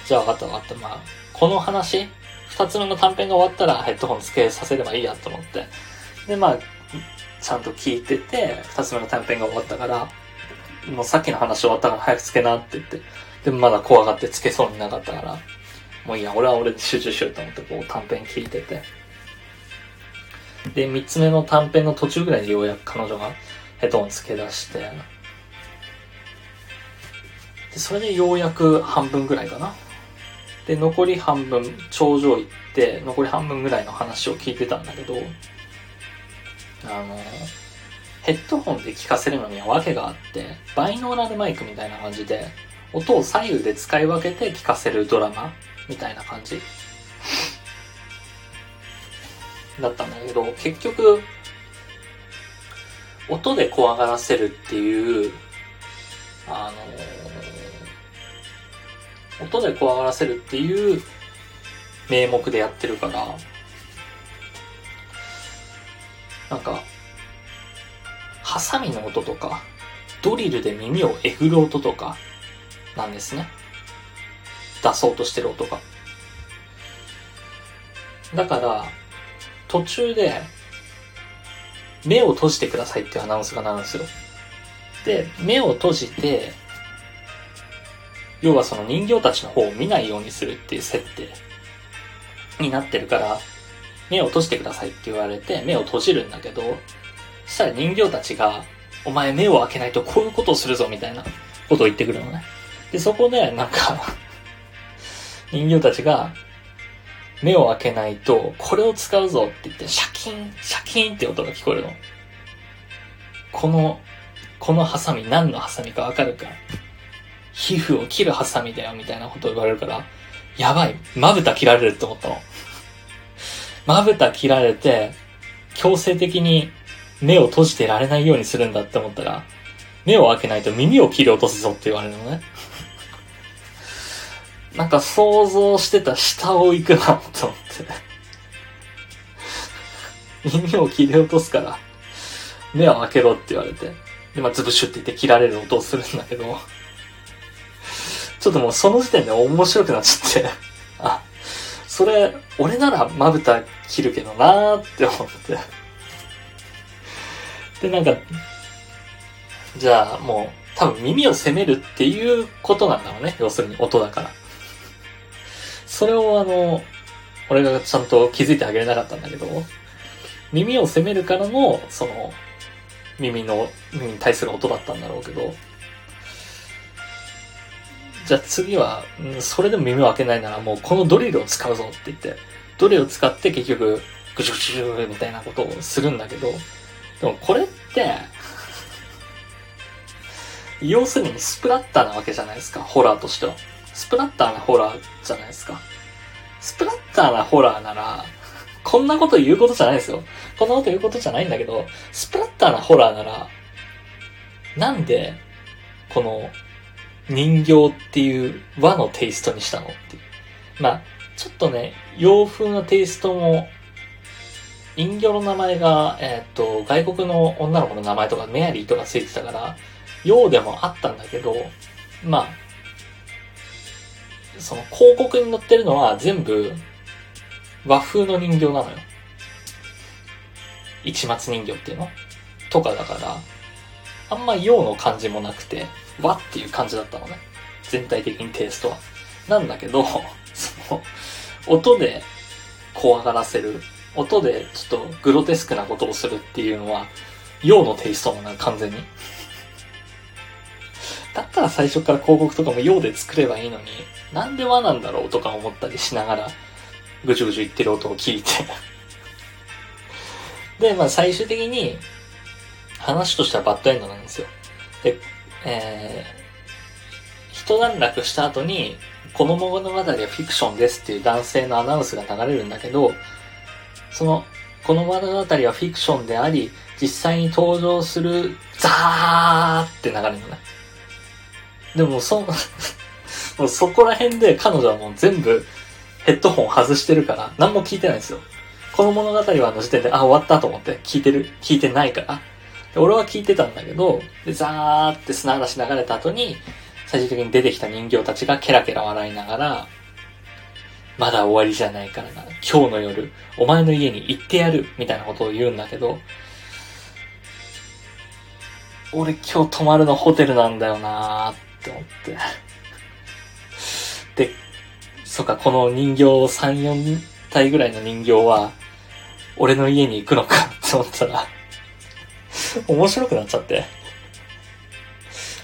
じゃあ分かった分かった。まあ、この話、二つ目の短編が終わったらヘッドホン付けさせればいいやと思って。で、まあ、ちゃんと聞いてて、二つ目の短編が終わったから、もうさっきの話終わったから早く付けなって言って。でもまだ怖がって付けそうになかったから、もういいや、俺は俺で集中しようと思ってこう短編聞いてて。で、三つ目の短編の途中ぐらいでようやく彼女がヘッドホン付け出して、で、それでようやく半分ぐらいかな。で、残り半分、頂上行って、残り半分ぐらいの話を聞いてたんだけど、あの、ヘッドホンで聞かせるのには訳があって、バイノーラルマイクみたいな感じで、音を左右で使い分けて聞かせるドラマみたいな感じ。だったんだけど、結局、音で怖がらせるっていう、あの、音で怖がらせるっていう名目でやってるから、なんか、ハサミの音とか、ドリルで耳をえぐる音とか、なんですね。出そうとしてる音が。だから、途中で、目を閉じてくださいっていうアナウンスがなるんですよ。で、目を閉じて、要はその人形たちの方を見ないようにするっていう設定になってるから、目を閉じてくださいって言われて、目を閉じるんだけど、そしたら人形たちが、お前目を開けないとこういうことをするぞ、みたいなことを言ってくるのね。で、そこで、なんか 人形たちが、目を開けないと、これを使うぞって言って、シャキン、シャキンって音が聞こえるの。この、このハサミ何のハサミかわかるか皮膚を切るハサミだよみたいなことを言われるから、やばい、まぶた切られるって思ったの。まぶた切られて、強制的に目を閉じてられないようにするんだって思ったら、目を開けないと耳を切り落とすぞって言われるのね。なんか想像してた下を行くなと思って。耳を切り落とすから、目を開けろって言われて。で、まあ、ズブシュって言って切られる音をするんだけど、ちょっともうその時点で面白くなっちゃって、あ、それ、俺ならまぶた切るけどなーって思って。で、なんか、じゃあもう、多分耳を責めるっていうことなんだろうね。要するに音だから。それをあの、俺がちゃんと気づいてあげれなかったんだけど、耳を責めるからの、その、耳の、耳に対する音だったんだろうけど、じゃあ次は、それでも耳を開けないならもうこのドリルを使うぞって言って、ドリルを使って結局、ぐしゅぐしゅみたいなことをするんだけど、でもこれって、要するにスプラッターなわけじゃないですか、ホラーとしては。スプラッターなホラーじゃないですか。スプラッターなホラーなら、こんなこと言うことじゃないですよ。こんなこと言うことじゃないんだけど、スプラッターなホラーなら、なんで、この、人形っていう和のテイストにしたのっていう。まあ、ちょっとね、洋風なテイストも、人形の名前が、えっ、と、外国の女の子の名前とかメアリーとかついてたから、洋でもあったんだけど、まあ、その広告に載ってるのは全部和風の人形なのよ。市松人形っていうの？とかだから、あんま洋の感じもなくて、和っていう感じだったのね。全体的にテイストは。なんだけど、その、音で怖がらせる、音でちょっとグロテスクなことをするっていうのは、洋のテイストもな、完全に。だったら最初から広告とかも洋で作ればいいのに、なんで和なんだろうとか思ったりしながら、ぐちゅぐちゅ言ってる音を聞いて で、まあ最終的に、話としてはバッドエンドなんですよ。で、えー、一段落した後に、この物語はフィクションですっていう男性のアナウンスが流れるんだけど、その、この物語はフィクションであり、実際に登場する、ザーって流れるのね。でもそ、もうそこら辺で彼女はもう全部ヘッドホン外してるから何も聞いてないんですよ。この物語はあの時点で、あ、終わったと思って聞いてる、聞いてないから。俺は聞いてたんだけど、で、ザーって砂嵐流れた後に、最終的に出てきた人形たちがケラケラ笑いながら、まだ終わりじゃないからな。今日の夜、お前の家に行ってやる、みたいなことを言うんだけど、俺今日泊まるのホテルなんだよなーって思って。で、そっか、この人形3、4体ぐらいの人形は、俺の家に行くのかって思ったら、面白くなっちゃって。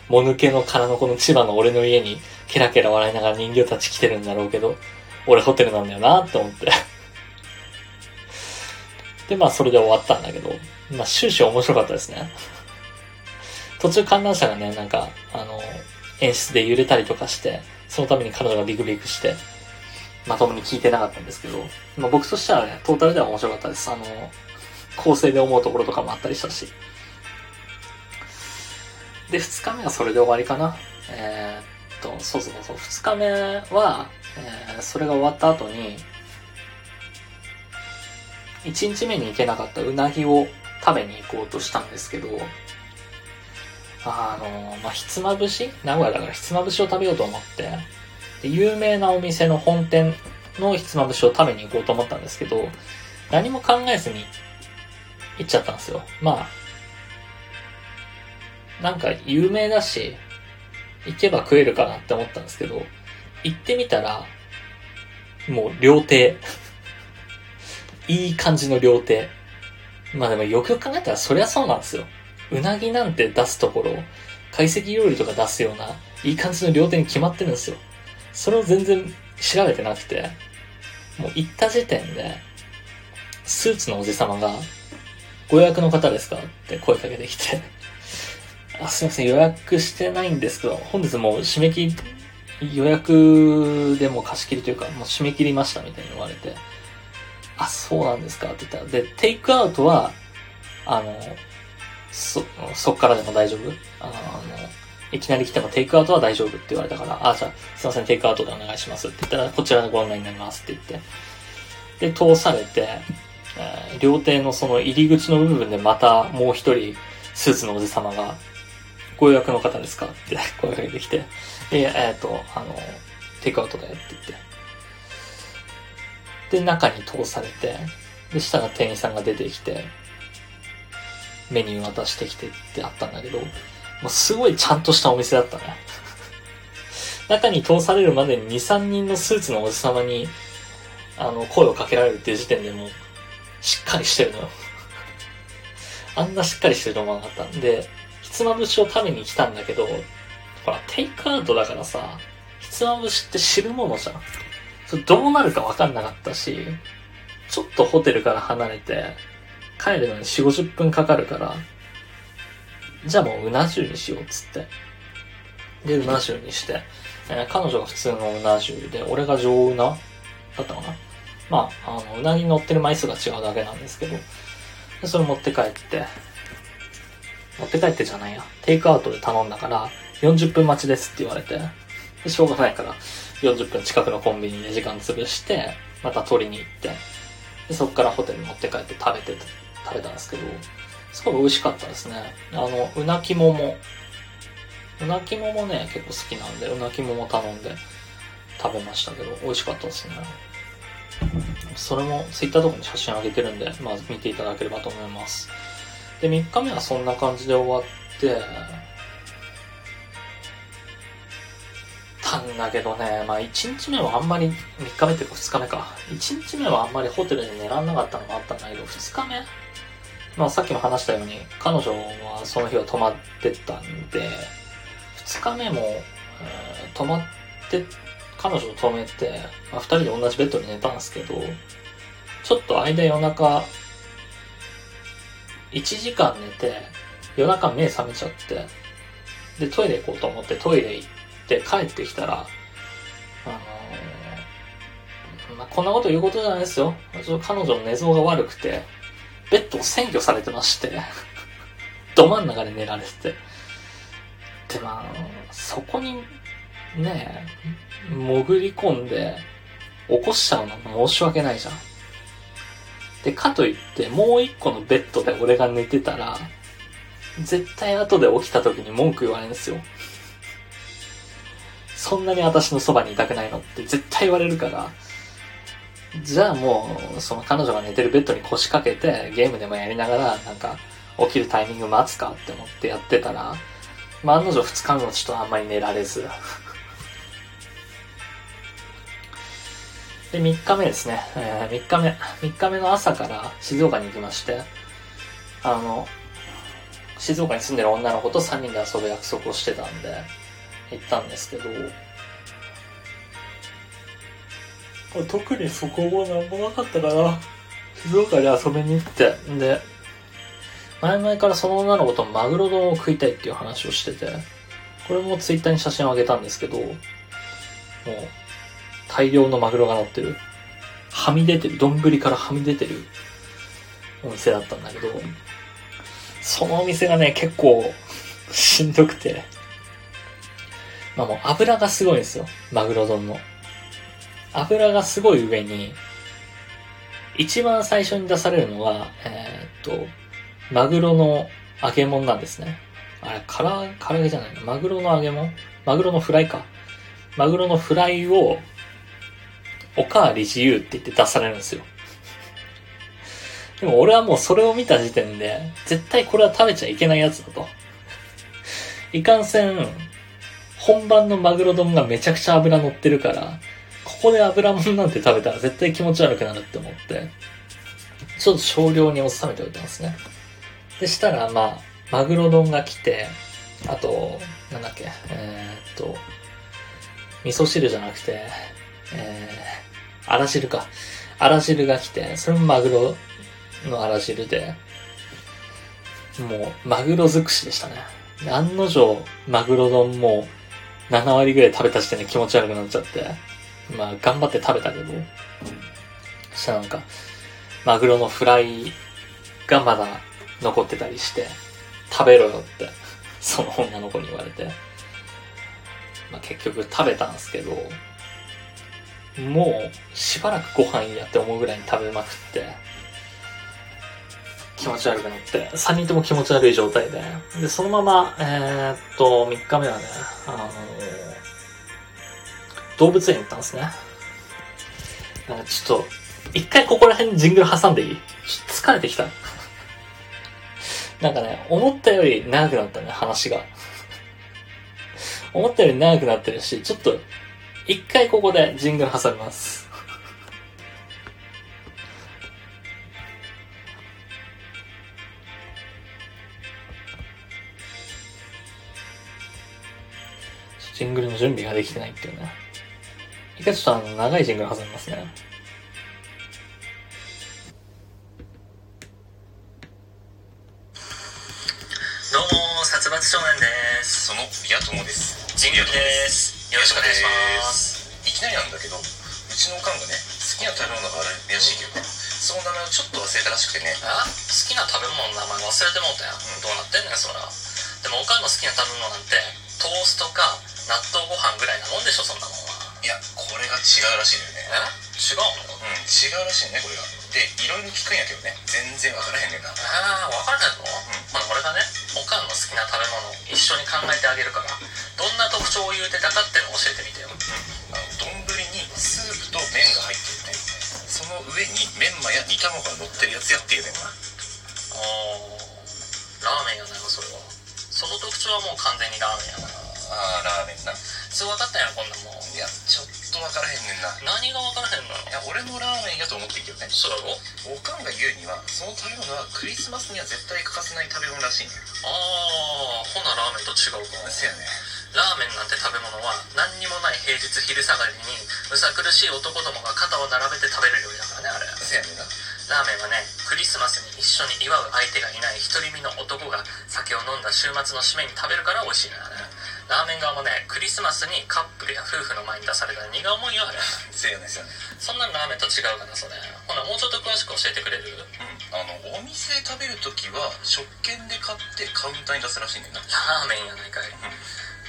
もぬけの殻のこの千葉の俺の家にケラケラ笑いながら人形たち来てるんだろうけど、俺ホテルなんだよなって思って。で、まあそれで終わったんだけど、まあ終始面白かったですね。途中観覧車がね、なんか、あの、演出で揺れたりとかして、そのために彼女がビクビクして、まともに聞いてなかったんですけど、まあ僕としてはね、トータルでは面白かったです。あの、構成で思うところとかもあったりしたし。で、二日目はそれで終わりかな。えー、っと、そうそうそう、二日目は、えー、それが終わった後に、一日目に行けなかったうなぎを食べに行こうとしたんですけど、あの、まあ、ひつまぶし？名古屋だからひつまぶしを食べようと思って、で有名なお店の本店のひつまぶしを食べに行こうと思ったんですけど、何も考えずに行っ行っちゃったんですよ。まあ、なんか有名だし、行けば食えるかなって思ったんですけど、行ってみたら、もう料亭。いい感じの料亭。まあでもよくよく考えたらそりゃそうなんですよ。うなぎなんて出すところ、懐石料理とか出すような、いい感じの料亭に決まってるんですよ。それを全然調べてなくて、もう行った時点で、スーツのおじさまが、ご予約の方ですか？って声かけてきて、あ、すいません、予約してないんですけど、本日もう締め切り、予約でも貸し切りというか、もう締め切りましたみたいに言われて、あ、そうなんですか？って言ったら、で、テイクアウトは、あの、そ、そっからでも大丈夫？あの、いきなり来てもテイクアウトは大丈夫って言われたから、あ、じゃあ、すいません、テイクアウトでお願いしますって言ったら、こちらでご案内になりますって言って。で、通されて、えー、料亭のその入り口の部分でまたもう一人、スーツのおじ様が、ご予約の方ですか？って 声かけてきて、ええっ、と、あの、テイクアウトだよって言って。で、中に通されて、で、下が店員さんが出てきて、メニュー渡してきてってあったんだけど、もうすごいちゃんとしたお店だったね。中に通されるまでに2、3人のスーツのおじさまに、あの、声をかけられるっていう時点でもう、しっかりしてるのよ。あんなしっかりしてると思わなかったんで、ひつまぶしを食べに来たんだけど、ほら、テイクアウトだからさ、ひつまぶしって汁物じゃん。それどうなるかわかんなかったし、ちょっとホテルから離れて、帰るのに4、50分かかるから、じゃあもううな重にしようっつって。で、うな重にして、えー、彼女が普通のうな重で、俺が上うなだったかなまあ、あの、うなぎに乗ってる枚数が違うだけなんですけど、それ持って帰って、持って帰ってじゃないや。テイクアウトで頼んだから、40分待ちですって言われて、でしょうがないから、40分近くのコンビニで時間潰して、また取りに行って、でそこからホテル持って帰って食べて、食べたんですけど、すごい美味しかったですね。あの、うなきもも。うなきももね、結構好きなんで、うなきもも頼んで食べましたけど、美味しかったですね。それも Twitter とかに写真上げてるんで、まず見ていただければと思います。で、3日目はそんな感じで終わって、たんだけどね、まあ1日目はあんまり、3日目っていうか2日目か。1日目はあんまりホテルで寝らんなかったのもあったんだけど、2日目まあさっきも話したように、彼女はその日は泊まってたんで、2日目も、えー、泊まって彼女と止めて、まあ、二人で同じベッドに寝たんですけど、ちょっと間夜中、1時間寝て、夜中目覚めちゃって、で、トイレ行こうと思ってトイレ行って帰ってきたら、あのー、まあ、こんなこと言うことじゃないですよ。彼女の寝相が悪くて、ベッドを占拠されてまして、ど真ん中で寝られてて。で、まあ、そこにねえ、潜り込んで、起こしちゃうの申し訳ないじゃん。で、かといって、もう一個のベッドで俺が寝てたら、絶対後で起きた時に文句言われるんですよ。そんなに私のそばにいたくないのって絶対言われるから、じゃあもう、その彼女が寝てるベッドに腰掛けて、ゲームでもやりながら、なんか、起きるタイミング待つかって思ってやってたら、まあ、案の定二日目もちとあんまり寝られず、で、3日目ですね。えー、3日目。3日目の朝から静岡に行きまして、あの、静岡に住んでる女の子と3人で遊ぶ約束をしてたんで、行ったんですけど、特にそこもなんもなかったかな。静岡で遊びに行って、で、前々からその女の子とマグロ丼を食いたいっていう話をしてて、これもツイッターに写真をあげたんですけど、もう、大量のマグロが乗ってる、はみ出てる、丼からはみ出てるお店だったんだけど、そのお店がね、結構しんどくて、まあもう油がすごいんですよ。マグロ丼の。油がすごい上に、一番最初に出されるのは、えー、っと、マグロの揚げ物なんですね。あれ、唐揚げじゃないの。マグロの揚げ物？マグロのフライか。マグロのフライをおかわり自由って言って出されるんですよ。でも俺はもうそれを見た時点で、絶対これは食べちゃいけないやつだと。いかんせん、本番のマグロ丼がめちゃくちゃ油乗ってるから、ここで油もんなんて食べたら絶対気持ち悪くなるって思って、ちょっと少量に収めておいてますね。でしたら、まあ、マグロ丼が来て、あと、なんだっけ、えー、っと、味噌汁じゃなくて、えー、あら汁か。あら汁が来て、それもマグロのあら汁で、もう、マグロ尽くしでしたね。案の定、マグロ丼も7割ぐらい食べた時点で気持ち悪くなっちゃって、まあ、頑張って食べたけど、そしたらなんか、マグロのフライがまだ残ってたりして、食べろよって、その女の子に言われて、まあ、結局食べたんですけど、もうしばらくご飯やって思うぐらいに食べまくって、気持ち悪くなって、3人とも気持ち悪い状態で、で、そのまま、えー、っと、3日目はね、あの動物園行ったんですね。なんかちょっと、一回ここら辺にジングル挟んでいい？ちょっと疲れてきた。なんかね、思ったより長くなったね、話が。思ったより長くなってるし、ちょっと、一回ここでジングル挟みます。ジングルの準備ができてないっていうね。一回ちょっとあの、長いジングル挟みますね。どうも、殺伐少年です。その、宮友です。ジングルです。よろしくお願いします。いきなりなんだけど、うちのおかんがね、好きな食べ物があるらしいけど、うん、その名前をちょっと忘れたらしくてね。あ好きな食べ物の名前忘れてもうたやん。うん、どうなってんねん、そら。でもおかんの好きな食べ物なんて、トーストか納豆ご飯ぐらいなもんでしょそんなもんはいやこれが違うらしいのよねえ？違うの？うん違うらしいねこれがでいろいろ聞くんやけどね。全然分からへんねんな。ああ分からへんの、うん、まあ俺がね。おかんの好きな食べ物一緒に考えてあげるから。どんな特徴を言うてたかってのを教えてみてよ。うん。あの丼にスープと麺が入ってるね。その上にメンマや煮卵が乗ってるやつやっていうねんな。あラーメンやなそれは。その特徴はもう完全にラーメンやな。ああラーメンな。そう分かったやんこんなもんいやちょっと分からへんねんな。何が分からへんのいや俺もラーメンやと思ってんけどね。そうだろ？おかんが言うにはその食べ物はクリスマスには絶対欠かせない食べ物らしいねああほなラーメンと違うかせやねラーメンなんて食べ物は何にもない平日昼下がりにむさ苦しい男どもが肩を並べて食べる料理だからねあれ。せやねんな。ラーメンはねクリスマスに一緒に祝う相手がいない独り身の男が酒を飲んだ週末の締めに食べるから美味しいのよねラーメン側もねクリスマスにカップルや夫婦の前に出された荷が重いよあれせやねせやね。そんなラーメンと違うかなそれ。ほなもうちょっと詳しく教えてくれる？うん。あのお店で食べる時は食券で買ってカウンターに出すらしいねんな。ラーメンやないかい、うん。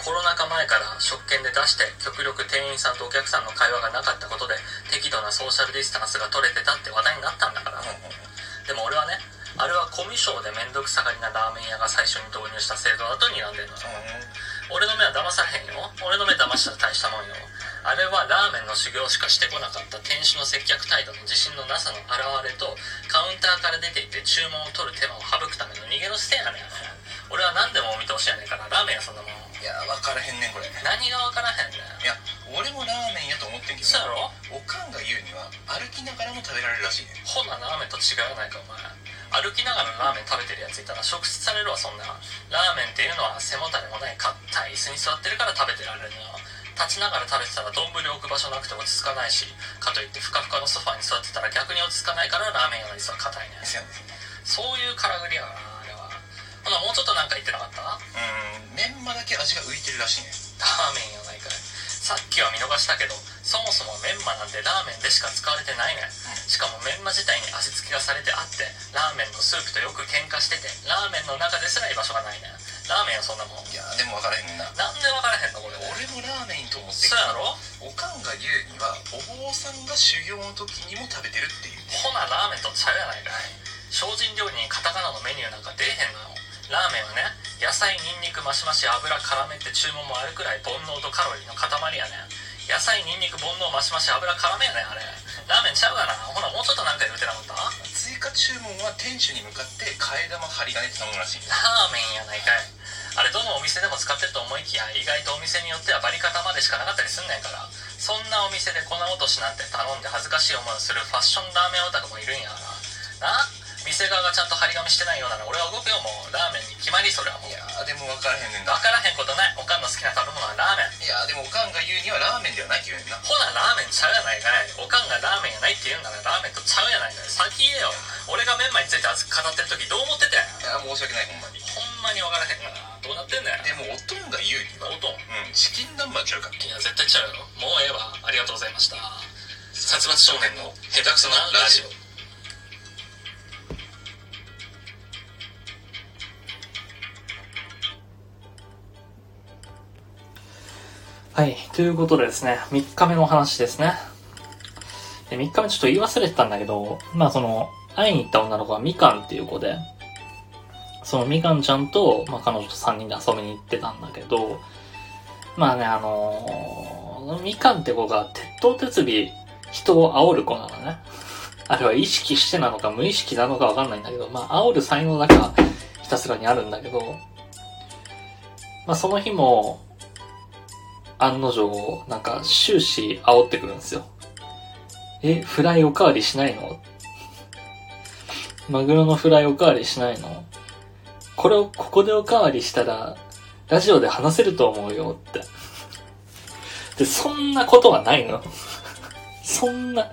コロナ禍前から食券で出して極力店員さんとお客さんの会話がなかったことで適度なソーシャルディスタンスが取れてたって話題になったんだから、うんうん、でも俺はねあれはコミュ障で面倒くさがりなラーメン屋が最初に導入した制度だと睨んでるの、うん俺の目は騙されへんよ。俺の目騙したら大したもんよ。あれはラーメンの修行しかしてこなかった店主の接客態度の自信のなさの表れとカウンターから出ていって注文を取る手間を省くための逃げの姿勢やねん。俺は何でもお見通しやねんからラーメンやそんなもん。いや分からへんねんこれ。何が分からへんねん。いや俺もラーメンやと思ってんけどそうやろ。おかんが言うには歩きながらも食べられるらしいねほなラーメンと違うやないかお前歩きながらラーメン食べてるやついたら食質されるわそんな。ラーメンっていうのは背もたれもない硬い椅子に座ってるから食べてられるのよ。立ちながら食べてたら丼置く場所なくて落ち着かないしかといってふかふかのソファに座ってたら逆に落ち着かないからラーメン屋の椅子は硬いねそういうからぐりやなあれは。ほなもうちょっとなんか言ってなかった？うんメンマだけ味が浮いてるらしいね。ラーメンやないかいさっきは見逃したけどそもそもメンマなんてラーメンでしか使われてないね、しかもメンマ自体に味付けがされてあってラーメンのスープとよく喧嘩しててラーメンの中ですら居場所がないねラーメンはそんなもん。いやでも分からへんな。なんで分からへんのこれ？俺もラーメンと思ってそうやろ？おかんが言うにはお坊さんが修行の時にも食べてるっていう。ほなラーメンとちゃうやないかい。精進料理にカタカナのメニューなんか出えへんのよラーメンはね野菜ニンニクマシマシ油絡めって注文もあるくらい煩悩とカロリーの塊やねん。野菜ニンニク煩悩マシマシ油絡めやねんあれ。ラーメンちゃうがな。ほらもうちょっとなんか言うてなかった？追加注文は店主に向かって替え玉針金って頼むらしい。ラーメンやないかい。あれどのお店でも使ってると思いきや意外とお店によってはバリカタまでしかなかったりすんねんから。そんなお店で粉落としなんて頼んで恥ずかしい思いをするファッションラーメンオタクもいるんやから。な店側がちゃんと張り紙してないようなら俺は動くよもう。ラーメンに決まりそれはもう。いやーでも分からへんねんな。分からへんことない。おかんの好きな食べ物はラーメン。いやーでもおかんが言うにはラーメンではないって言うねんな。ほなラーメンちゃうやないかい。おかんがラーメンやないって言うんならラーメンとちゃうやないかい先言えよ。俺がメンマについて熱く語ってる時どう思ってたいや申し訳ないほんまに。ほんまに分からへんから。どうなってんだよ。でもおとんが言うには。おとん。うん。チキン南蛮ちゃうかいや絶対ちゃうよ。もうええわ。ありがとうございました。殺伐少年の下手くそなラジオはい。ということでですね、3日目の話ですね。で3日目ちょっと言い忘れてたんだけど、まあその、会いに行った女の子はみかんっていう子で、そのみかんちゃんと、まあ彼女と3人で遊びに行ってたんだけど、まあね、あのーみかんって子が鉄頭鉄尾人を煽る子なのね。あれは意識してなのか無意識なのかわかんないんだけど、まあ煽る才能だけはひたすらにあるんだけど、まあその日も、案の定、なんか終始煽ってくるんですよ。え、フライおかわりしないの？マグロのフライおかわりしないの？これをここでおかわりしたら、ラジオで話せると思うよって。で、そんなことはないの。そんな、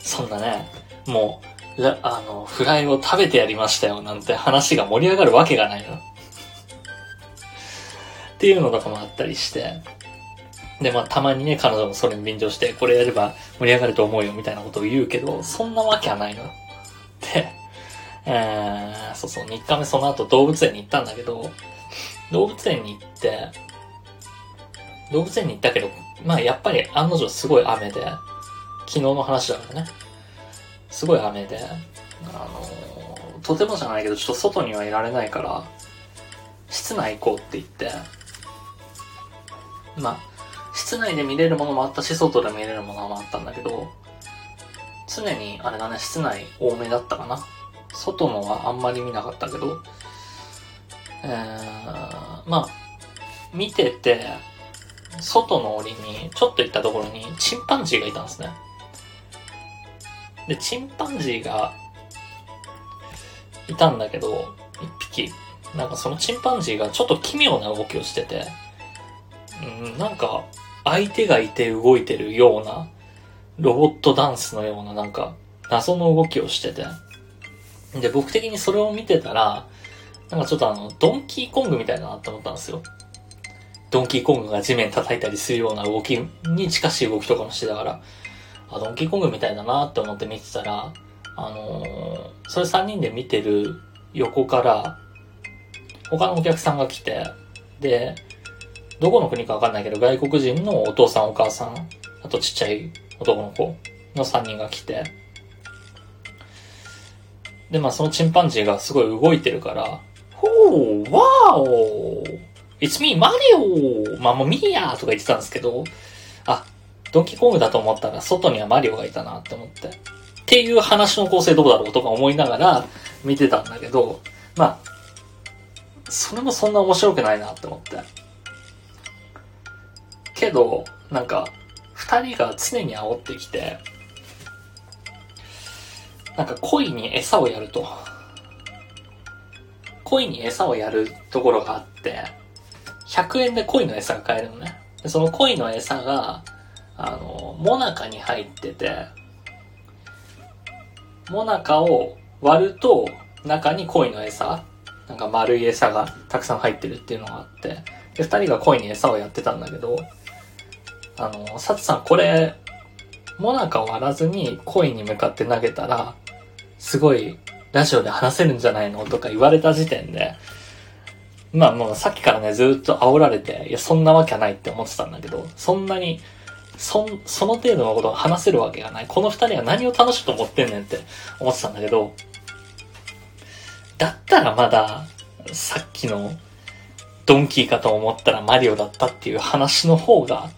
そんなね、もう、あの、フライを食べてやりましたよなんて話が盛り上がるわけがないの。っていうのとかもあったりして。で、まあ、たまにね、彼女もそれに便乗して、これやれば盛り上がると思うよみたいなことを言うけど、そんなわけはないの。で、えー、そうそう、3日目その後動物園に行ったんだけど、動物園に行って、動物園に行ったけど、まあやっぱり案の定すごい雨で、昨日の話だからね。すごい雨で、あのーとてもじゃないけど、ちょっと外にはいられないから、室内行こうって言って、まあ、室内で見れるものもあったし、外で見れるものもあったんだけど、常に、あれだね、室内多めだったかな。外のはあんまり見なかったけど、えー、まあ、見てて、外の檻に、ちょっと行ったところに、チンパンジーがいたんですね。で、チンパンジーが、いたんだけど、一匹、なんかそのチンパンジーがちょっと奇妙な動きをしてて、うん、なんか、相手がいて動いてるような、ロボットダンスのようななんか、謎の動きをしてて。で、僕的にそれを見てたら、なんかちょっとあの、ドンキーコングみたいだなって思ったんですよ。ドンキーコングが地面叩いたりするような動きに近しい動きとかもしてたから、あ、ドンキーコングみたいだなって思って見てたら、あのーそれ3人で見てる横から、他のお客さんが来て、で、どこの国かわかんないけど、外国人のお父さんお母さん、あとちっちゃい男の子の3人が来て、で、まあそのチンパンジーがすごい動いてるから、ほー、わーお !It's me, マリオママミーヤとか言ってたんですけど、あ、ドンキーコングだと思ったら外にはマリオがいたなって思って。っていう話の構成どうだろうとか思いながら見てたんだけど、まあ、それもそんな面白くないなって思って。けど、なんか、二人が常に煽ってきて、なんか恋に餌をやると。恋に餌をやるところがあって、100円で恋の餌が買えるのね。でその恋の餌が、あの、モナカに入ってて、モナカを割ると、中に恋の餌、なんか丸い餌がたくさん入ってるっていうのがあって、で、二人が恋に餌をやってたんだけど、あの、サツさんこれ、モナカを割らずに恋に向かって投げたら、すごいラジオで話せるんじゃないのとか言われた時点で、まあもうさっきからねずっと煽られて、いやそんなわけはないって思ってたんだけど、そんなに、そ、その程度のことを話せるわけがない。この二人は何を楽しいと思ってんねんって思ってたんだけど、だったらまだ、さっきのドンキーかと思ったらマリオだったっていう話の方が、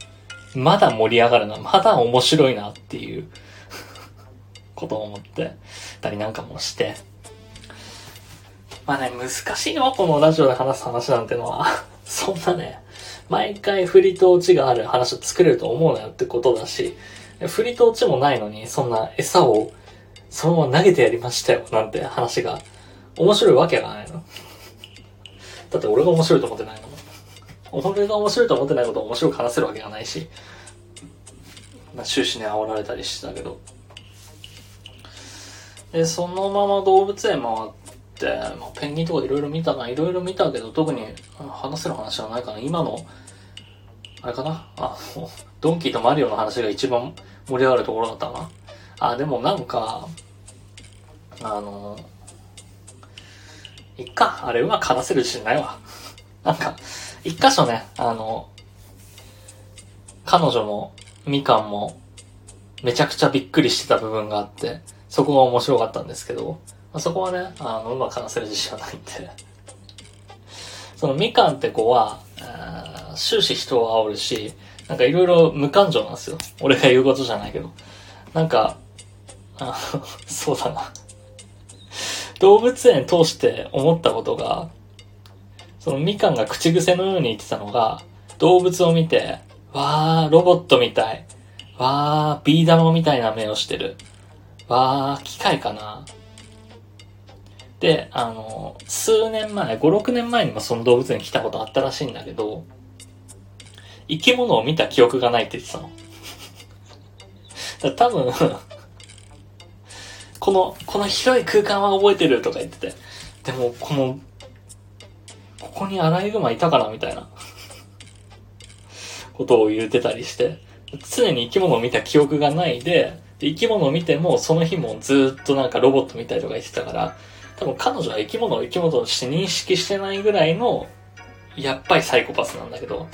まだ盛り上がるな、まだ面白いなっていうことを思ってたりなんかもして。まあね、難しいよ、このラジオで話す話なんてのは。そんなね、毎回振りと落ちがある話を作れると思うなよってことだし、振りと落ちもないのに、そんな餌をそのまま投げてやりましたよ、なんて話が、面白いわけがないの。だって俺が面白いと思ってないの。俺が面白いと思ってないことを面白く話せるわけがないし、まあ、終始ね、煽られたりしてたけど。で、そのまま動物園回って、まあ、ペンギンとかいろいろ見たな、いろいろ見たけど、特に話せる話はないかな。今の、あれかな？あの、ドンキーとマリオの話が一番盛り上がるところだったな。あ、でもなんか、あの、いっか。あれうまく話せる自信ないわ。なんか、一箇所ね、あの、彼女も、みかんも、めちゃくちゃびっくりしてた部分があって、そこが面白かったんですけど、まあ、そこはね、あの、うまく話せる自信はないんで。そのみかんって子は、終始人を煽るし、なんかいろいろ無感情なんですよ。俺が言うことじゃないけど。なんか、あ そうだな。動物園通して思ったことが、そのみかんが口癖のように言ってたのが、動物を見て、わー、ロボットみたい。わー、ビー玉みたいな目をしてる。わー、機械かな。で、あの、数年前、5、6年前にもその動物園来たことあったらしいんだけど、生き物を見た記憶がないって言ってたの。だから多分、この、この広い空間は覚えてるとか言ってて、でも、この、ここにアライグマいたからみたいな、ことを言ってたりして、常に生き物を見た記憶がないで、で生き物を見ても、その日もずっとなんかロボットみたいとか言ってたから、多分彼女は生き物を生き物として認識してないぐらいの、やっぱりサイコパスなんだけど。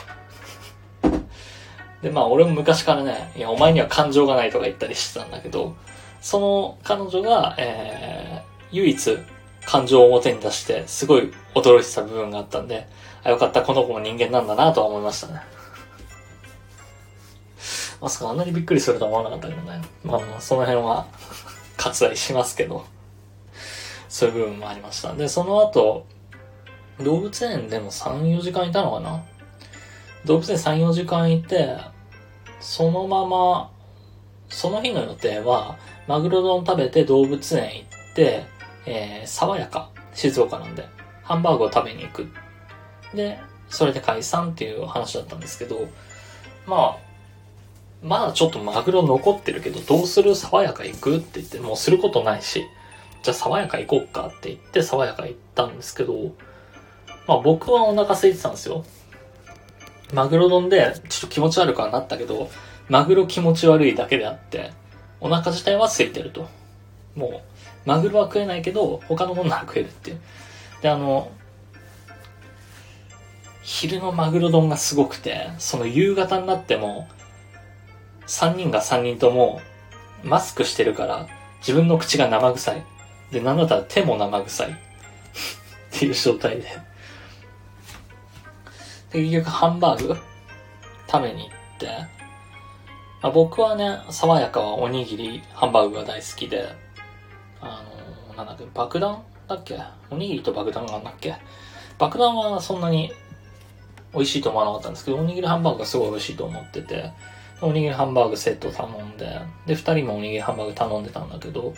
で、まあ俺も昔からね、いや、お前には感情がないとか言ったりしてたんだけど、その彼女が、えー、唯一感情を表に出して、すごい驚いてた部分があったんで、あ、よかった、この子も人間なんだなとは思いましたね。まさかあんなにびっくりするとは思わなかったけどね。まあまあ、その辺は 割愛しますけど、そういう部分もありました。で、その後、動物園でも3、4時間いたのかな？動物園3、4時間いて、そのまま、その日の予定は、マグロ丼食べて動物園行って、えー、爽やか、静岡なんで、ハンバーグを食べに行く。で、それで解散っていう話だったんですけど、まあ、まだちょっとマグロ残ってるけど、どうする？爽やか行く？って言って、もうすることないし、じゃあ爽やか行こうかって言って、爽やか行ったんですけど、まあ僕はお腹空いてたんですよ。マグロ丼でちょっと気持ち悪くはなったけど、マグロ気持ち悪いだけであって、お腹自体は空いてると。もう、マグロは食えないけど、他のものは食えるっていう。で、あの、昼のマグロ丼がすごくて、その夕方になっても、3人が3人とも、マスクしてるから、自分の口が生臭い。で、なんだったら手も生臭い。っていう状態で。で、結局ハンバーグ食べに行って、まあ、僕はね、爽やかはおにぎり、ハンバーグが大好きで、あの、なんだっけ、爆弾だっけ？おにぎりと爆弾があんだっけ？爆弾はそんなに美味しいと思わなかったんですけど、おにぎりハンバーグがすごい美味しいと思ってて、おにぎりハンバーグセット頼んで、で、二人もおにぎりハンバーグ頼んでたんだけど、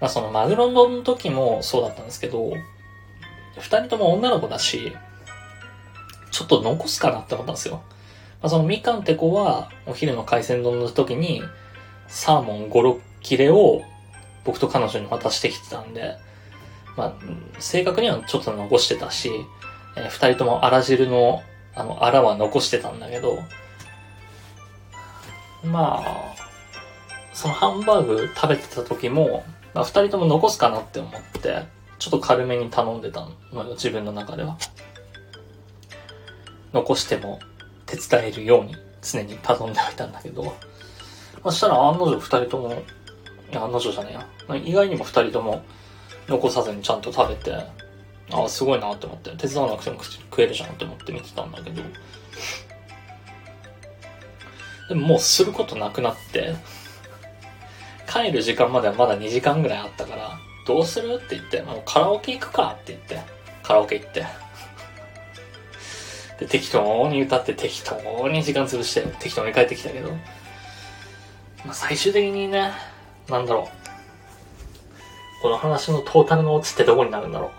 まあそのマグロ丼の時もそうだったんですけど、二人とも女の子だし、ちょっと残すかなって思ったんですよ。まあ、そのみかんって子は、お昼の海鮮丼の時に、サーモン5、6切れを僕と彼女に渡してきてたんで、まあ、正確にはちょっと残してたし、えー二人ともあら汁の、あの、あらは残してたんだけど、まあ、そのハンバーグ食べてた時も、まあ、二人とも残すかなって思って、ちょっと軽めに頼んでたのよ、自分の中では。残しても手伝えるように常に頼んでおいたんだけど、そしたら案の定二人とも、いや案の定じゃねえや。意外にも二人とも残さずにちゃんと食べて、ああ、すごいなって思って、手伝わなくても食えるじゃんって思って見てたんだけど、でももうすることなくなって、帰る時間まではまだ2時間ぐらいあったから、どうするって言って、もうカラオケ行くかって言って、カラオケ行って。で、適当に歌って適当に時間潰して適当に帰ってきたけど、まあ、最終的にね、なんだろう。この話のトータルのオチってどこになるんだろ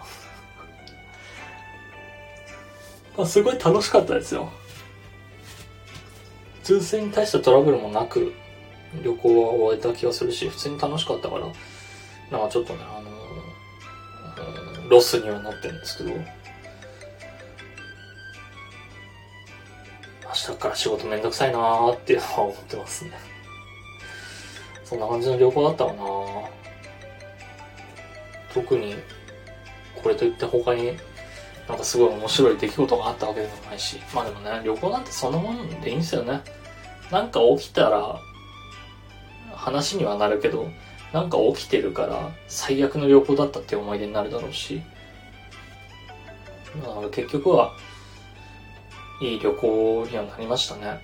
う。あすごい楽しかったですよ。通信に対してトラブルもなく旅行は終えた気がするし、普通に楽しかったから、なんかちょっとね、あのー、ロスにはなってるんですけど、明日から仕事めんどくさいなーっていうのは思ってますね。そんな感じの旅行だったかな特に、これといって他になんかすごい面白い出来事があったわけでもないし。まあでもね、旅行なんてそんなもんでいいんですよね。なんか起きたら、話にはなるけど、なんか起きてるから最悪の旅行だったって思い出になるだろうし。だから結局は、いい旅行にはなりましたね。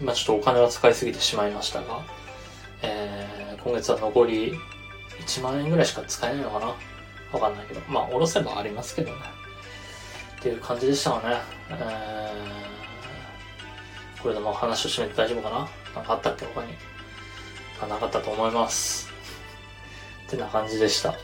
今ちょっとお金は使いすぎてしまいましたが、えー、今月は残り1万円ぐらいしか使えないのかな？わかんないけど。まあ、おろせばありますけどね。っていう感じでしたわね。えー、これでもう話を締めて大丈夫かな？なんかあったっけ？他に。なかったと思います。ってな感じでした。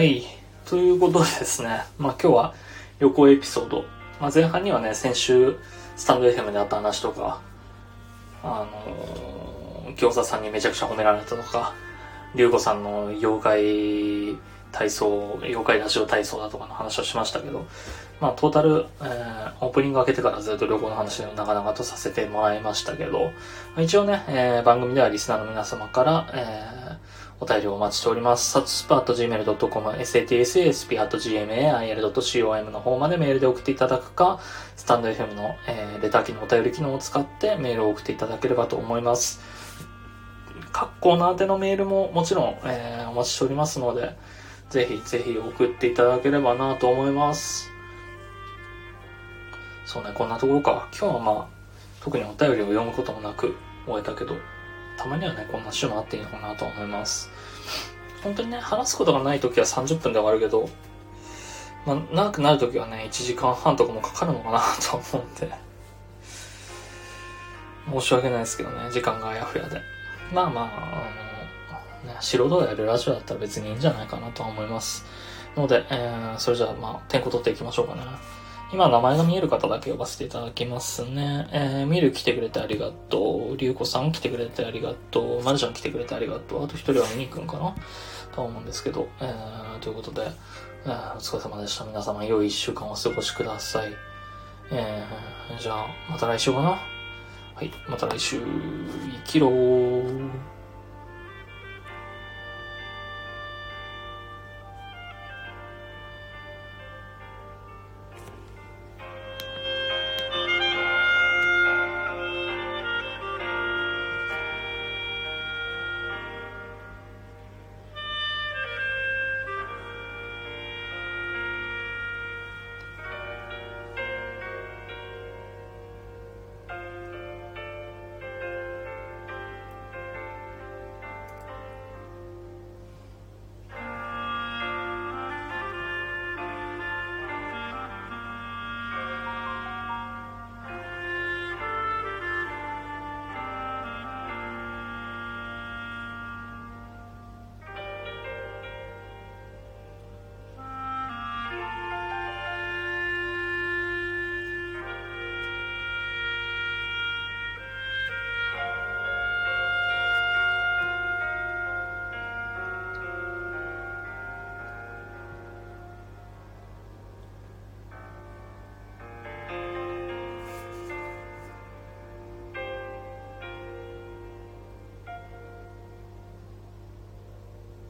はい。ということでですね、まあ今日は旅行エピソード。まあ前半にはね、先週、スタンド FM であった話とか、あのー、餃子さんにめちゃくちゃ褒められたとか、龍子さんの妖怪体操、妖怪ラジオ体操だとかの話をしましたけど、まあトータル、えー、オープニング開けてからずっと旅行の話を長々とさせてもらいましたけど、一応ね、えー、番組ではリスナーの皆様から、えー、お便りをお待ちしております。サツスパ .gmail.com、satsasp.gmail.com の方までメールで送っていただくか、スタンド FM の、えー、レター機のお便り機能を使ってメールを送っていただければと思います。各コーナーでのメールももちろん、えー、お待ちしておりますので、ぜひぜひ送っていただければなと思います。そうね、こんなところか。今日はまあ、特にお便りを読むこともなく終えたけど、たまにはね、こんな週もあっていいのかなと思います。本当にね、話すことがない時は30分で終わるけど、まあ、長くなる時はね、1時間半とかもかかるのかなと思うんで、申し訳ないですけどね、時間があやふやで。まあまあ、あの、ね、素人でやるラジオだったら別にいいんじゃないかなとは思います。ので、えー、それじゃあまあ、点呼取っていきましょうかね。今名前が見える方だけ呼ばせていただきますね。えー、ミル来てくれてありがとう。リュウコさん来てくれてありがとう。マルちゃん来てくれてありがとう。あと一人はミニくんかなと思うんですけど。えー、ということで、えー、お疲れ様でした。皆様良い一週間をお過ごしください。えー、じゃあ、また来週かな？はい、また来週、生きろー。